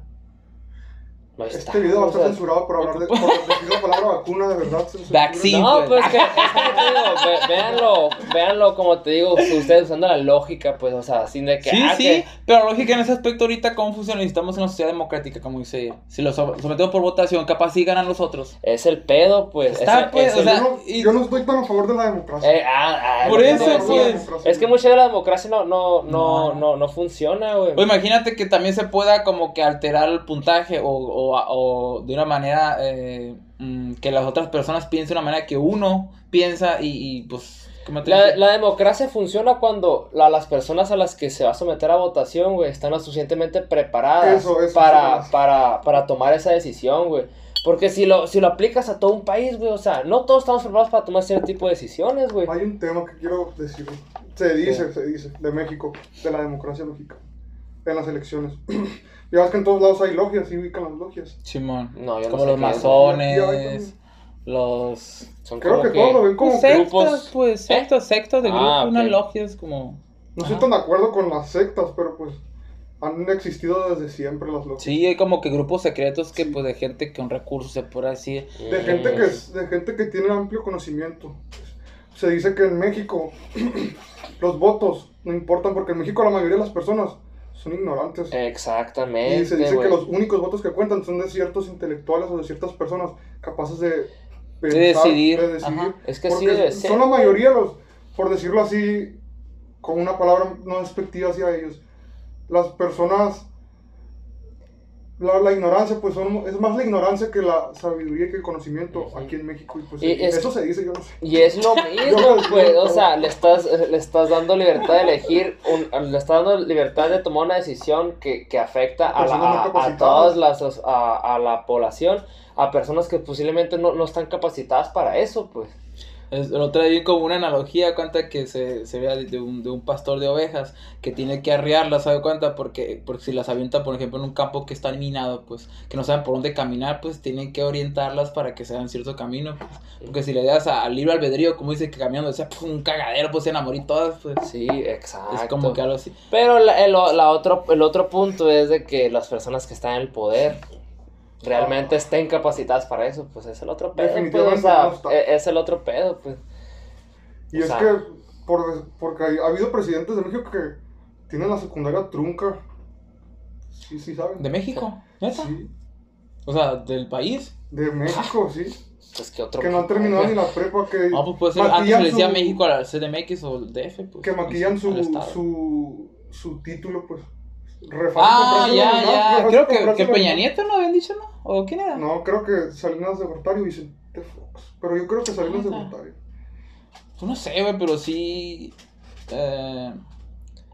Speaker 3: No está,
Speaker 1: Este video va a estar censurado por hablar de por decir la palabra vacuna, de verdad.
Speaker 2: Vaccine.
Speaker 3: No,
Speaker 2: pues.
Speaker 3: pues que, es que te digo, ve- véanlo, véanlo como te digo, ustedes usando la lógica, pues, o sea, sin de que,
Speaker 2: Sí,
Speaker 3: ah,
Speaker 2: sí,
Speaker 3: que-
Speaker 2: pero lógica en ese aspecto ahorita, ¿cómo funciona? Necesitamos una sociedad democrática, como dice. Si lo so- sometemos por votación, capaz sí ganan los otros.
Speaker 3: es el pedo, pues.
Speaker 2: Está,
Speaker 3: ese-
Speaker 2: pues,
Speaker 3: ese-
Speaker 2: o sea,
Speaker 1: yo, no,
Speaker 2: y-
Speaker 1: yo no estoy tan a favor de la democracia.
Speaker 3: eh, ah, ah,
Speaker 2: Por eso,
Speaker 1: No,
Speaker 2: pues.
Speaker 3: Es que mucha de la democracia no, no, no,
Speaker 2: No.
Speaker 3: no, no funciona, güey.
Speaker 2: O imagínate que también se pueda como que alterar el puntaje o, o, o de una manera eh, mm, que las otras personas piensen de una manera que uno piensa y, y, pues, como te
Speaker 3: La, la democracia funciona cuando la- las personas a las que se va a someter a votación, güey, están lo suficientemente preparadas
Speaker 1: Eso, eso,
Speaker 3: para,
Speaker 1: eso.
Speaker 3: para, para tomar esa decisión, güey. Porque si lo, si lo aplicas a todo un país, güey, o sea, no todos estamos preparados para tomar cierto tipo de decisiones, güey.
Speaker 1: Hay un tema que quiero decir. Se dice, se dice, de México, de la democracia mexicana, en las elecciones. ya ves que en todos lados hay logias y ubican las logias.
Speaker 2: Simón.
Speaker 3: No, yo no
Speaker 2: como
Speaker 3: sé
Speaker 2: los masones, los...
Speaker 3: Son
Speaker 1: Creo
Speaker 3: como
Speaker 1: que todos lo ven como
Speaker 2: Pues
Speaker 1: que...
Speaker 3: grupos-
Speaker 2: sectas, pues, sectas, sectas de grupo,
Speaker 3: Ah,
Speaker 2: unas logias como...
Speaker 1: No estoy tan de acuerdo con las sectas, pero pues han existido desde siempre las logias.
Speaker 2: Sí, hay como que grupos secretos que
Speaker 1: Sí.
Speaker 2: pues de gente con recursos se puede decir.
Speaker 1: De gente
Speaker 3: Mm.
Speaker 1: que es- de gente que tiene amplio conocimiento. Se dice que en México los votos no importan porque en México la mayoría de las personas son ignorantes.
Speaker 3: Exactamente,
Speaker 1: y se dice
Speaker 3: güey.
Speaker 1: que los únicos votos que cuentan son de ciertos intelectuales o de ciertas personas capaces de, pensar,
Speaker 2: decidir,
Speaker 1: de decidir.
Speaker 2: ajá.
Speaker 3: Es que sí debe ser.
Speaker 1: son la mayoría los, por decirlo así, con una palabra no despectiva hacia ellos, las personas la, la ignorancia, pues son, es más la ignorancia que la sabiduría que el conocimiento aquí en México. Y pues
Speaker 3: Y es-
Speaker 1: eso se dice, yo no sé.
Speaker 3: Y es lo mismo, pues, o sea, le estás, le estás dando libertad de elegir, un- le estás dando libertad de tomar una decisión que, que afecta a, la- a- todas las, a, a la población, a personas que posiblemente no, no están capacitadas para eso, pues.
Speaker 2: Es, otro día vi como una analogía, cuenta que se, se vea de, un, de un pastor de ovejas que tiene que arriarlas, ¿sabe cuenta? Porque, porque si las avienta, por ejemplo, en un campo que está minado, pues, que no saben por dónde caminar, pues tienen que orientarlas para que se hagan cierto camino, pues. Porque si le das a- al libre albedrío, como dice que caminando sea pues, un cagadero, pues se morir todas, pues.
Speaker 3: Sí, exacto.
Speaker 2: Es como que algo así.
Speaker 3: Pero la, el, la otro, el otro punto es de que las personas que están en el poder realmente estén capacitadas para eso, pues es el otro pedo, pues, o
Speaker 1: Definitivamente
Speaker 3: sea,
Speaker 1: no está.
Speaker 3: e- es el otro pedo, pues.
Speaker 1: Y
Speaker 3: O
Speaker 1: es
Speaker 3: sea-
Speaker 1: que, por, porque ha habido presidentes de México que tienen la secundaria trunca. Sí, sí, ¿saben?
Speaker 2: ¿De México? ¿Neta?
Speaker 1: Sí,
Speaker 2: O sea, del país.
Speaker 1: de México, sí.
Speaker 3: Pues que otro
Speaker 1: Que no han terminado ni la prepa, que
Speaker 2: No, pues puede ser, antes le decía
Speaker 1: su-
Speaker 2: México al CDMX o el DF, pues.
Speaker 1: que maquillan su, su, su título, pues. Re fácil
Speaker 2: Ah, ya, ya. Creo que, que Peña. Nieto no habían dicho, ¿no? ¿O quién era?
Speaker 1: No, creo que Salinas de Gortari y Vicente Fox. Pero yo creo que Salinas de
Speaker 2: Ah,
Speaker 1: Gortari.
Speaker 2: Pues no sé, güey, pero sí. eh,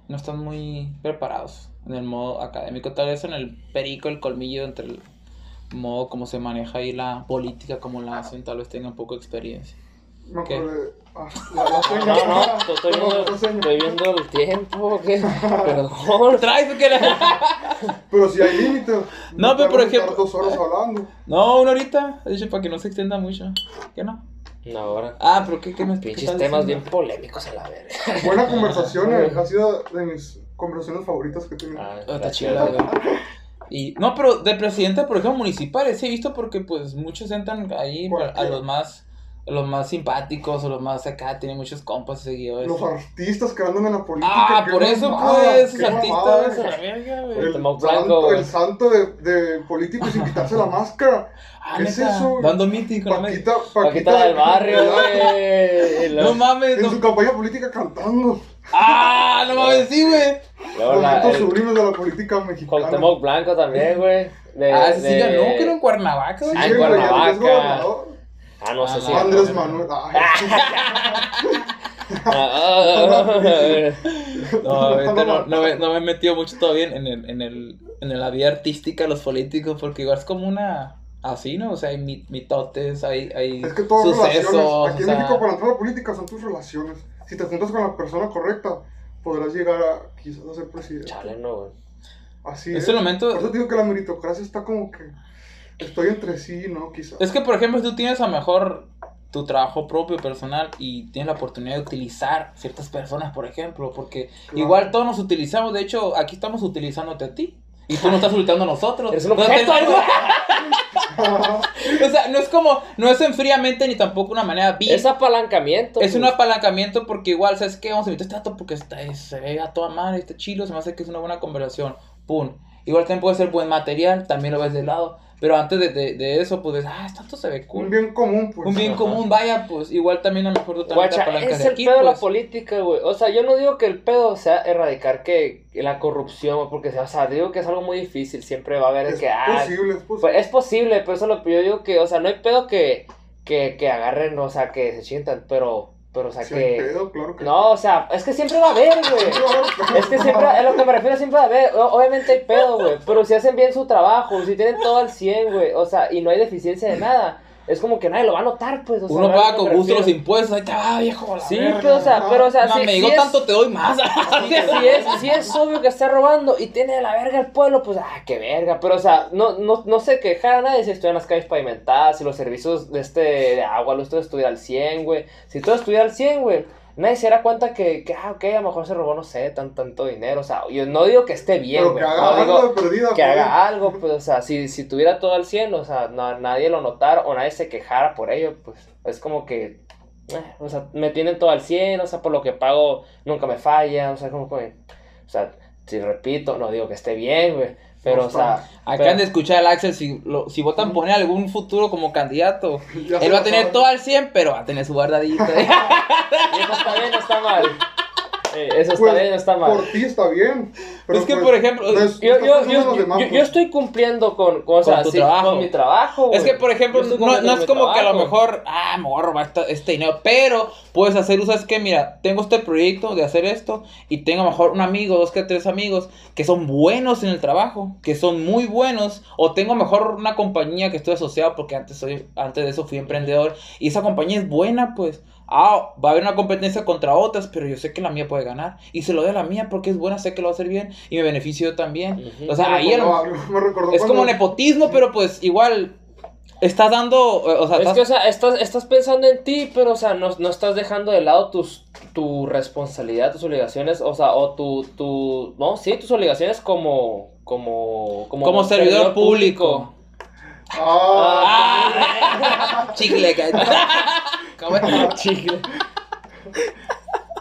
Speaker 2: no están muy preparados en el modo académico. Tal vez en el perico, el colmillo, entre el modo como se maneja ahí la política, como la hacen, tal vez tengan poco experiencia.
Speaker 1: Me
Speaker 2: ¿Qué?
Speaker 1: acordé. Ah, la, la
Speaker 3: No, no, no, estoy
Speaker 1: No,
Speaker 3: viendo,
Speaker 1: la seña.
Speaker 3: estoy viendo el tiempo, ¿qué? Perdón.
Speaker 2: ¿Traes o qué?
Speaker 1: Pero si hay límite.
Speaker 2: No, pero por ejemplo-
Speaker 1: dos horas hablando.
Speaker 2: No, una horita. Dicho para que no se extienda mucho. ¿Qué no?
Speaker 3: No, ahora.
Speaker 2: Ah, pero ¿qué, qué me
Speaker 3: Pinches temas bien polémicos a la verga.
Speaker 1: Buena conversación, eh, ha sido de mis conversaciones favoritas que he tenido.
Speaker 3: Ah,
Speaker 2: Ah, está. Y, no, pero de presidente, por ejemplo, municipales, sí he visto porque pues muchos entran ahí a los más los más simpáticos o los más acá, tienen muchos compas y seguidores.
Speaker 1: Los artistas que andan en la política.
Speaker 2: ah, por eso
Speaker 1: mamada,
Speaker 2: pues,
Speaker 1: qué
Speaker 2: esos
Speaker 1: mamada,
Speaker 2: artistas, a la verga, güey.
Speaker 1: El santo,
Speaker 3: güey.
Speaker 1: el santo de, de políticos sin quitarse la máscara.
Speaker 2: Ah,
Speaker 1: ¿qué es eso, güey?
Speaker 2: Dando meeting con.
Speaker 1: Paquita,
Speaker 3: Paquita del barrio, güey.
Speaker 2: No mames,
Speaker 1: En
Speaker 2: no.
Speaker 1: su campaña política cantando.
Speaker 2: Ah, no mames, sí, güey.
Speaker 1: Momentos sublimes de la política mexicana.
Speaker 3: Cuauhtémoc Blanco también, güey. De-
Speaker 2: Ah, sí
Speaker 3: de-
Speaker 2: ganó, que era en Cuernavaca, güey.
Speaker 3: Ah, en Cuernavaca. Ah, no sé
Speaker 2: Ah,
Speaker 3: si.
Speaker 2: no.
Speaker 1: Andrés Manuel. Ay,
Speaker 2: No, ahorita no, no me, no me he metido mucho todavía en el, en el, en la vida artística de los políticos, porque igual es como una, así, ¿no? O sea, hay mi- mitotes, hay, hay
Speaker 1: Es que todo es
Speaker 2: sucesos,
Speaker 1: relaciones. Aquí
Speaker 2: o
Speaker 1: en
Speaker 2: sea,
Speaker 1: México, para entrar a la política, son tus relaciones. Si te juntas con la persona correcta, podrás llegar a quizás a ser presidente.
Speaker 3: Chale, no, güey.
Speaker 1: Así
Speaker 2: Es
Speaker 1: es.
Speaker 2: el momento-
Speaker 1: Por eso digo que la meritocracia está como que. Estoy entre sí, ¿no? Quizás.
Speaker 2: Es que, por ejemplo, tú tienes a mejor tu trabajo propio, personal, y tienes la oportunidad de utilizar ciertas personas, por ejemplo, porque
Speaker 1: Claro.
Speaker 2: igual todos nos utilizamos, de hecho, aquí estamos utilizándote a ti. Y tú no estás utilizando a nosotros.
Speaker 3: Eres un
Speaker 2: No
Speaker 3: objeto,
Speaker 2: tenemos-
Speaker 3: güey.
Speaker 2: O sea, no es como, no es en fríamente ni tampoco una manera bien.
Speaker 3: Es apalancamiento.
Speaker 2: Es un apalancamiento porque igual, ¿sabes qué? Vamos a invitar a este dato porque está, se ve a toda madre, está chido, se me hace que es una buena conversación. Pum. Igual también puede ser buen material, también lo ves de lado. Pero antes de, de, de eso, pues, ah, esto se ve cool.
Speaker 1: Un bien común, pues.
Speaker 2: Un bien
Speaker 3: Ajá.
Speaker 2: común, vaya, pues, igual también a lo mejor tú también te
Speaker 3: Guacha, es
Speaker 2: de
Speaker 3: el
Speaker 2: aquí,
Speaker 3: pedo de la
Speaker 2: pues.
Speaker 3: política, güey. O sea, yo no digo que el pedo sea erradicar que, la corrupción, porque, o sea, digo que es algo muy difícil. Siempre va a haber
Speaker 1: Es
Speaker 3: que, ah,
Speaker 1: posible, es posible.
Speaker 3: Pues es posible, pero eso es lo que yo digo que, o sea, no hay pedo que, que, que agarren, o sea, que se chintan, pero, pero, o sea, que...
Speaker 1: pedo, claro que
Speaker 3: No, o sea, es que siempre va a haber, güey. Es que siempre, a lo que me refiero siempre va a haber, obviamente hay pedo, güey, pero si hacen bien su trabajo, si tienen todo al 100, güey, o sea, y no hay deficiencia de nada, es como que nadie lo va a notar, pues, o sea,
Speaker 2: Uno
Speaker 3: ¿sabes a
Speaker 2: paga con gusto los impuestos, ahí te va, viejo. la
Speaker 3: Sí,
Speaker 2: verga.
Speaker 3: pero, o sea, pero, o sea,
Speaker 2: No,
Speaker 3: si,
Speaker 2: me digo tanto, te doy más.
Speaker 3: si es, si es obvio que está robando y tiene de la verga el pueblo, pues, ah, qué verga. Pero, o sea, no, no, no se quejara nadie si estuvieran las calles pavimentadas, si los servicios de este de agua, lo todo estuviera al 100, güey. Si todo estuviera al 100, güey, nadie se dará cuenta que, que, ah, ok, a lo mejor se robó, no sé, tan, tanto dinero. O sea, yo no digo que esté bien,
Speaker 1: Pero que haga
Speaker 3: No
Speaker 1: algo
Speaker 3: digo
Speaker 1: de perdida.
Speaker 3: que
Speaker 1: pues.
Speaker 3: haga algo, pues, o sea, si, si tuviera todo al 100, o sea, no- nadie lo notara o nadie se quejara por ello, pues, es como que, eh, o sea, me tienen todo al 100, o sea, por lo que pago nunca me falla, o sea, como que, o sea, si repito, no digo que esté bien, güey, pero, o sea,
Speaker 2: Acaban de escuchar al Axel, si, lo- si votan por él algún futuro como candidato, él va a tener todo al 100, pero va a tener su guardadito.
Speaker 3: y eso está bien, o está mal. Eh, eso está
Speaker 1: Pues,
Speaker 3: bien, está mal.
Speaker 1: Por ti está bien. pero
Speaker 2: Es que,
Speaker 1: pues,
Speaker 2: por ejemplo,
Speaker 3: Yo, yo, yo,
Speaker 1: los demás,
Speaker 3: yo- yo
Speaker 1: pues.
Speaker 3: estoy cumpliendo con, con, o sea,
Speaker 2: tu
Speaker 3: sí,
Speaker 2: trabajo.
Speaker 3: con mi trabajo.
Speaker 2: Es que, por ejemplo, no, es como que a lo mejor, ah, me voy a robar esta- este dinero, pero puedes hacer uso, es que mira, tengo este proyecto de hacer esto y tengo a lo mejor un amigo, dos que tres amigos que son buenos en el trabajo, que son muy buenos, o tengo a lo mejor una compañía que estoy asociado porque antes, soy, antes de eso fui emprendedor y esa compañía es buena, pues. Ah, va a haber una competencia contra otras, pero yo sé que la mía puede ganar. Y se lo doy a la mía porque es buena, sé que lo va a hacer bien y me beneficio yo también. O sea,
Speaker 1: Me
Speaker 2: ahí
Speaker 1: recordó me recordó
Speaker 2: es como nepotismo, pero pues igual estás dando, eh, o sea,
Speaker 3: Es
Speaker 2: estás-
Speaker 3: que, o sea, estás, estás pensando en ti, pero, o sea, no, no estás dejando de lado tus, tu responsabilidad, tus obligaciones, o sea, o tu, tu, no, sí, tus obligaciones como, como, como,
Speaker 2: como servidor público.
Speaker 1: Ah,
Speaker 2: Ah, chicle, cabrón.
Speaker 3: Chicle.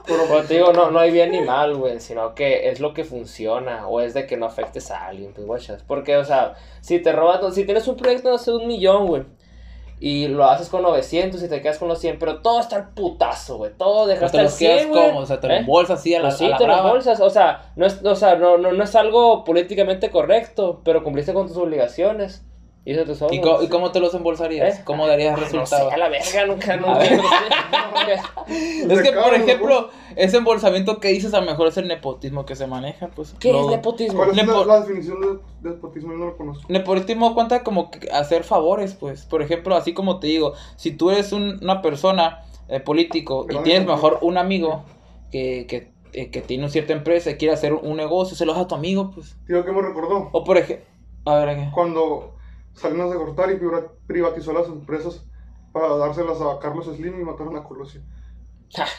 Speaker 1: pero
Speaker 3: Pero te digo, no, no hay bien ni mal, güey, sino que es lo que funciona, o es de que no afectes a alguien, pues, guachas. Porque, o sea, si te robas, si tienes un proyecto de un millón, güey, y lo haces con 900 y te quedas con los 100, pero todo está al putazo, güey, todo dejaste
Speaker 2: te
Speaker 3: al
Speaker 2: los quedas
Speaker 3: 100, güey.
Speaker 2: como, o sea, te lo
Speaker 3: ¿Eh?
Speaker 2: embolsas así a la,
Speaker 3: Pues sí,
Speaker 2: a la
Speaker 3: te lo
Speaker 2: brava.
Speaker 3: bolsas, o sea, no es, o sea, no, no, no es algo políticamente correcto, pero cumpliste con tus obligaciones. Y eso te sobra.
Speaker 2: ¿Y, co- y cómo te los embolsarías?
Speaker 3: ¿Eh?
Speaker 2: ¿Cómo darías
Speaker 3: No sé,
Speaker 2: resultado?
Speaker 3: a la verga, nunca, nunca.
Speaker 2: A ver.
Speaker 3: no sé.
Speaker 2: es que, por ejemplo, ese embolsamiento que dices, a lo mejor es el nepotismo que se maneja, pues.
Speaker 3: ¿Qué es nepotismo?
Speaker 1: ¿Cuál es la,
Speaker 2: Nepo-
Speaker 1: la definición de despotismo? Yo no lo conozco.
Speaker 2: Nepotismo cuenta como que hacer favores, pues. Por ejemplo, así como te digo, si tú eres un- una persona eh, político y tienes mejor un amigo que, que, eh, que tiene una cierta empresa y quiere hacer un negocio, se lo das a tu amigo, pues.
Speaker 1: Tío, ¿qué me recordó?
Speaker 2: O por ejemplo, a ver, ¿qué?
Speaker 1: Cuando Salinas de Gortari priva- privatizó las empresas para dárselas a Carlos Slim y mataron a Colosio.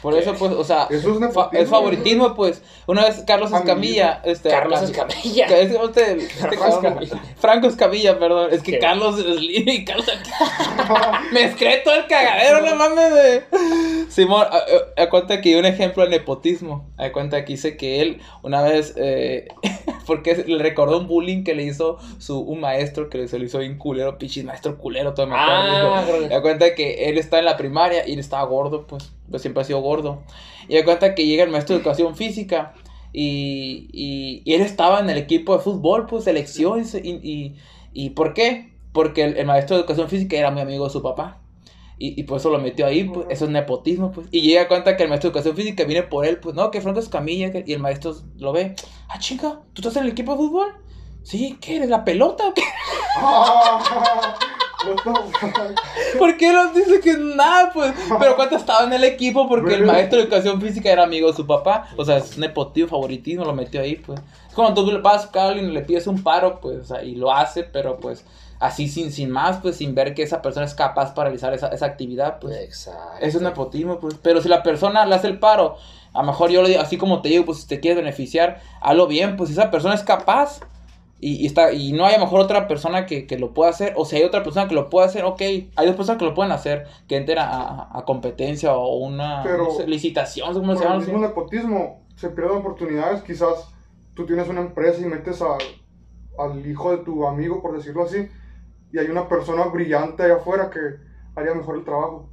Speaker 2: Por eso, pues, o sea,
Speaker 1: Eso es
Speaker 2: fa- es favoritismo, pues. Una vez Carlos Escamilla, este.
Speaker 3: Carlos
Speaker 2: Cam-
Speaker 3: Escamilla.
Speaker 2: es- este- este
Speaker 3: Carlos Escamilla.
Speaker 2: Franco Escamilla, perdón. Es que
Speaker 3: ¿Qué?
Speaker 2: Carlos Slim y Carlos. Me excreto el cagadero, no mames de. Simón, a, a- a cuenta que hay un ejemplo de nepotismo. A cuenta que dice que él una vez. eh, porque le recordó un bullying que le hizo su, un maestro que se le hizo bien culero, pichis, maestro culero, todo me acuerdo.
Speaker 3: Ah,
Speaker 2: Da cuenta que él está en la primaria y él estaba gordo, pues, pues siempre ha sido gordo. Y da cuenta que llega el maestro de educación física y, y, y él estaba en el equipo de fútbol, pues, selección. Y, y, y ¿por qué? Porque el, el maestro de educación física era muy amigo de su papá. Y, y por eso lo metió ahí, pues, eso es nepotismo, pues. Y llega a cuenta que el maestro de educación física viene por él, pues, no, que Franco Escamilla, que- y el maestro lo ve. Ah, chica, ¿tú estás en el equipo de fútbol? Sí, ¿qué eres? ¿La pelota o qué? ¿Por qué nos dice que nada, pues? Pero cuánto estaba en el equipo porque el maestro de educación física era amigo de su papá. O sea, es nepotismo, favoritismo, lo metió ahí, pues. Es como tú le pasas a alguien y le pides un paro, pues, o sea, y lo hace, pero pues, así sin, sin más, pues, sin ver que esa persona es capaz para realizar esa, esa actividad, pues.
Speaker 3: Exacto.
Speaker 2: Eso es nepotismo, pues. Pero si la persona le hace el paro, a lo mejor yo le digo, así como te digo, pues si te quieres beneficiar, hazlo bien, pues si esa persona es capaz y, y está, y no hay a lo mejor otra persona que, que lo pueda hacer, o si hay otra persona que lo pueda hacer, ok, hay dos personas que lo pueden hacer, que entren a, a- competencia o una
Speaker 1: Pero-
Speaker 2: no sé, licitación,
Speaker 1: Por
Speaker 2: se
Speaker 1: el
Speaker 2: llama.
Speaker 1: mismo nepotismo se pierden oportunidades. Quizás tú tienes una empresa y metes a- al hijo de tu amigo, por decirlo así, y hay una persona brillante allá afuera que haría mejor el trabajo.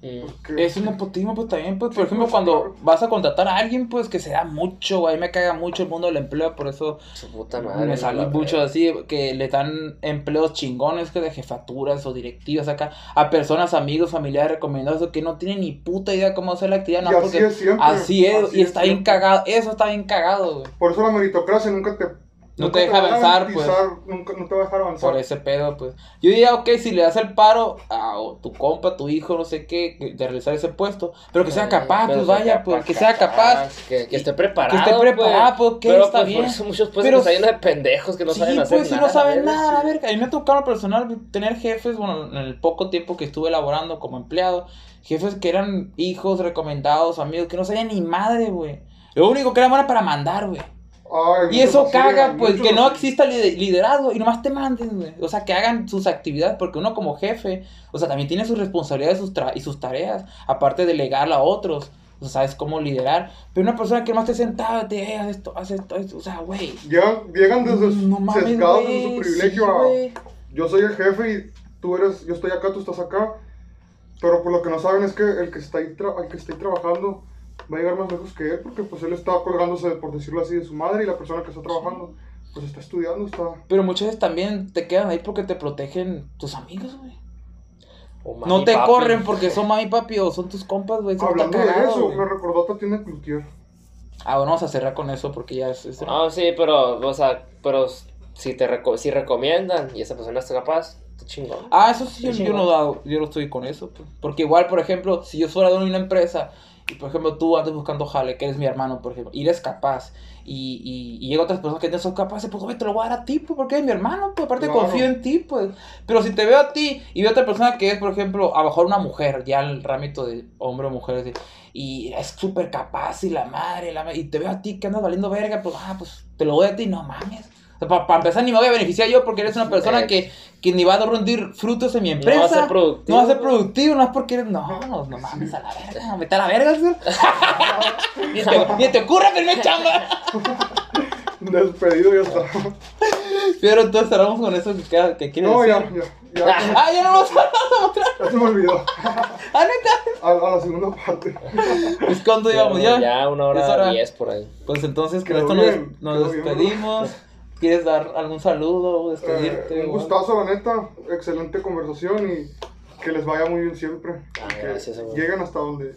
Speaker 1: Que-
Speaker 2: Es un nepotismo, pues también, pues,
Speaker 1: Sí,
Speaker 2: por ejemplo,
Speaker 1: pues,
Speaker 2: cuando
Speaker 1: claro.
Speaker 2: vas a contratar a alguien, pues que se da mucho, güey, me caga mucho el mundo del empleo, por eso
Speaker 3: Su puta madre.
Speaker 2: Me salí
Speaker 3: la
Speaker 2: mucho así, que le dan empleos chingones que de jefaturas o directivas acá a personas, amigos, familiares recomendados que no tienen ni puta idea cómo hacer la actividad,
Speaker 1: y
Speaker 2: no,
Speaker 1: así es siempre.
Speaker 2: así es,
Speaker 1: así
Speaker 2: y está bien cagado, eso está bien cagado, güey,
Speaker 1: Por eso la meritocracia nunca te.
Speaker 2: No
Speaker 1: nunca
Speaker 2: te deja avanzar, pues.
Speaker 1: Nunca, no te va a dejar avanzar.
Speaker 2: por ese pedo, pues. Yo diría, ok, si le das el paro a tu compa, tu hijo, no sé qué, que- de realizar ese puesto, pero que sea capaz,
Speaker 3: pero
Speaker 2: pues
Speaker 3: sea
Speaker 2: vaya,
Speaker 3: capaz,
Speaker 2: pues, que sea capaz,
Speaker 3: Que, que esté
Speaker 2: que
Speaker 3: preparado.
Speaker 2: esté preparado, pues, que
Speaker 3: pero
Speaker 2: está
Speaker 3: pues,
Speaker 2: bien.
Speaker 3: por eso muchos pues
Speaker 2: Pero-
Speaker 3: está lleno de pendejos que no
Speaker 2: sí,
Speaker 3: saben hacer
Speaker 2: pues, si
Speaker 3: nada.
Speaker 2: no saben nada, a ver, a mí me ha tocado personal tener jefes, bueno, en el poco tiempo que estuve laborando como empleado, jefes que eran hijos recomendados, amigos, que no sabían ni madre, güey. Lo único que eran era para mandar, güey.
Speaker 1: Ay,
Speaker 2: Y eso caga, pues, que no exista lider- liderazgo y nomás te manden, güey. O sea, que hagan sus actividades, porque uno como jefe, o sea, también tiene sus responsabilidades sus y sus tareas, aparte de delegarla a otros. O sea, sabes cómo liderar. Pero una persona que nomás esté sentada, te "Eh, haz esto, haz esto, haz esto", o sea, güey.
Speaker 1: Llegan, llegan desde
Speaker 2: No mames,
Speaker 1: sesgados su privilegio
Speaker 2: sí,
Speaker 1: a. Yo soy el jefe y tú eres. Yo estoy acá, tú estás acá. Pero por lo que no saben es que el que está ahí, tra- el que está ahí trabajando va a llegar más lejos que él porque pues él está colgándose, por decirlo así, de su madre y la persona que está trabajando pues está estudiando, está...
Speaker 2: Pero muchas veces también te quedan ahí porque te protegen tus amigos, güey. No te
Speaker 3: papi.
Speaker 2: corren porque son mami papi o son tus compas, güey.
Speaker 1: Hablando de
Speaker 2: cagado,
Speaker 1: eso,
Speaker 2: güey.
Speaker 1: me recordó a Tatiana Cloutier.
Speaker 2: Ah, bueno, vamos a cerrar con eso porque ya es... es-
Speaker 3: No, sí, pero, o sea, pero si te reco- si recomiendan y esa persona está capaz, está chingón.
Speaker 2: Ah, eso sí, yo, yo no, yo no estoy con eso. pues. Porque igual, por ejemplo, si yo fuera de una empresa por ejemplo, tú andas buscando jale, que eres mi hermano, por ejemplo, y eres capaz, y, y, y llega otras personas que no son capaces, pues, güey, te lo voy a dar a ti, pues, porque eres mi hermano, pues, aparte
Speaker 1: Claro.
Speaker 2: confío en ti, pues. Pero si te veo a ti y veo a otra persona que es, por ejemplo, a lo mejor una mujer, ya el rámito de hombre o mujer, así, y es súper capaz y la madre, la madre, y te veo a ti que andas valiendo verga, pues, ah, pues, te lo doy a ti, no mames. Para empezar, ni me voy a beneficiar yo porque eres una persona que, que ni va a rendir frutos en mi empresa.
Speaker 3: No va a ser productivo.
Speaker 2: No va a ser productivo, no es porque eres. No, no, no mames a la verga, vete a la verga, ni, te, ni te ocurra chamba.
Speaker 1: Despedido ya está.
Speaker 2: Pero entonces cerramos con eso que, que quieres
Speaker 1: No, ya,
Speaker 2: decir.
Speaker 1: ya, ya,
Speaker 2: Ah, ya no nos vamos a mostrar.
Speaker 1: ya se me olvidó.
Speaker 2: Ah, neta.
Speaker 1: A, a la segunda parte.
Speaker 2: Pues cuánto íbamos ya.
Speaker 3: Ya una
Speaker 2: Es hora.
Speaker 3: hora diez por ahí.
Speaker 2: Pues entonces con esto nos,
Speaker 1: bien,
Speaker 2: nos
Speaker 1: bien,
Speaker 2: despedimos. ¿Quieres dar algún saludo? Despedirte.
Speaker 1: Eh, un
Speaker 2: o-
Speaker 1: gustazo, la neta. Excelente conversación y que les vaya muy bien siempre.
Speaker 3: Ah,
Speaker 1: que
Speaker 3: gracias, amigo.
Speaker 1: lleguen hasta donde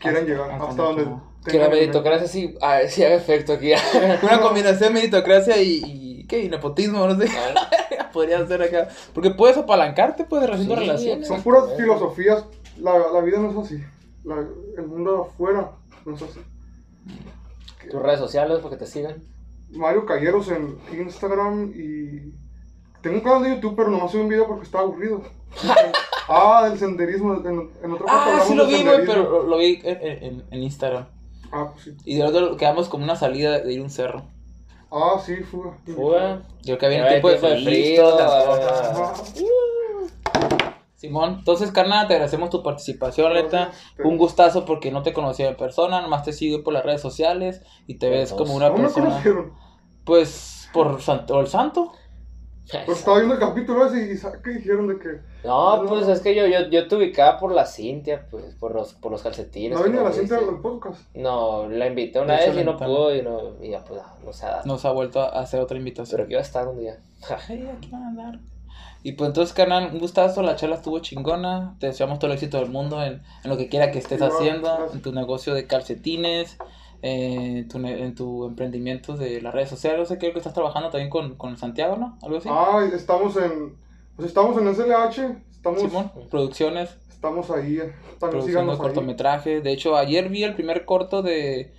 Speaker 1: quieran llegar.
Speaker 2: hasta
Speaker 1: Hasta,
Speaker 2: donde
Speaker 3: Que la meritocracia sí, a ver si haga efecto aquí.
Speaker 2: Una combinación de meritocracia y, y ¿qué? Y nepotismo, no sé. Podría ser acá. Porque puedes apalancarte, puedes haciendo
Speaker 3: Sí,
Speaker 2: relaciones.
Speaker 1: Son puras filosofías. La, la vida no es así. La- el mundo afuera no es así.
Speaker 3: Tus redes sociales para que te sigan.
Speaker 1: Mario Calleros en Instagram y. Tengo un canal de YouTube, pero nomás subí un video porque estaba aburrido. ah, del senderismo. En, en parte
Speaker 2: Ah, sí lo vi, güey, pero lo, vi en, en- en Instagram.
Speaker 1: Ah, pues sí.
Speaker 2: Y de otro quedamos como una salida de ir a un cerro.
Speaker 1: Ah, sí, fuga.
Speaker 3: Fuga.
Speaker 2: Yo que había un tiempo de frío.
Speaker 3: Ah.
Speaker 2: Simón, entonces, carnal, te agradecemos tu participación, neta. Un gustazo porque no te conocía en persona, nomás te sigo por las redes sociales y te ves como una
Speaker 1: ¿Cómo
Speaker 2: persona.
Speaker 1: conocieron?
Speaker 2: Pues, por santo, el santo.
Speaker 1: Pues estaba viendo el capítulo ese y ¿sabes qué dijeron de que
Speaker 3: No, pues es que yo, yo, yo te ubicaba por la Cintia, pues, por los, por los calcetines.
Speaker 1: no venía la
Speaker 3: diste.
Speaker 1: del podcast.
Speaker 3: No, la invité una vez y no pudo y no, y ya pues no, no se ha dado.
Speaker 2: Nos ha vuelto a hacer otra invitación.
Speaker 3: Pero que iba a estar un día.
Speaker 2: Ay, aquí van a andar. Y pues entonces, carnal, un gustazo, la charla estuvo chingona. Te deseamos todo el éxito del mundo en, en lo que quiera que estés haciendo,
Speaker 1: gracias.
Speaker 2: en tu negocio de calcetines, eh, en, tu, ne- en tu emprendimiento de las redes sociales. No sé, creo que estás trabajando también con, con Santiago, ¿no? Algo así.
Speaker 1: Ah, estamos en. Pues estamos en SLH. Estamos,
Speaker 2: Simón, producciones,
Speaker 1: estamos ahí. eh, También
Speaker 2: produciendo
Speaker 1: ahí.
Speaker 2: cortometrajes. De hecho, ayer vi el primer corto de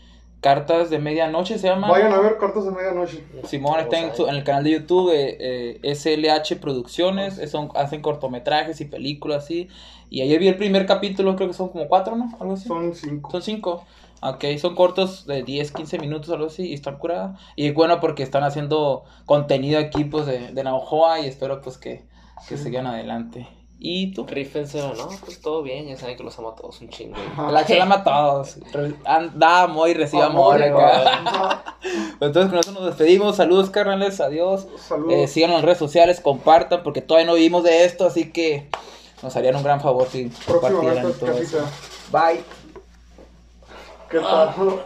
Speaker 2: Cartas de Medianoche, se llama.
Speaker 1: Vayan a ver Cartas de Medianoche.
Speaker 2: Simón está en, su- en el canal de YouTube eh, eh, SLH Producciones, eh, son, hacen cortometrajes y películas así. Y ayer vi el primer capítulo, creo que son como cuatro, ¿no? Algo así.
Speaker 1: Son cinco.
Speaker 2: Son cinco. Ok, son cortos de 10, 15 minutos, algo así, y están curadas. Y bueno, porque están haciendo contenido aquí, pues, de, de Navajoa, y espero, pues, que, que
Speaker 1: Sí.
Speaker 2: sigan adelante. ¿Y tú?
Speaker 3: Rífenselo, no, pues todo bien, ya saben que los amo a todos un chingo.
Speaker 2: La chela ama a todos. Da amor y recibe amor.
Speaker 1: Amor,
Speaker 2: acá.
Speaker 1: Ajá.
Speaker 2: Entonces, con eso nos despedimos. Saludos, carnales. Adiós.
Speaker 1: Saludos.
Speaker 2: Eh, síganos en redes sociales, compartan, porque todavía no vivimos de esto, así que nos harían un gran favor si compartieran
Speaker 1: Próximamente,
Speaker 2: todo eso. Bye.
Speaker 1: ¿Qué tal?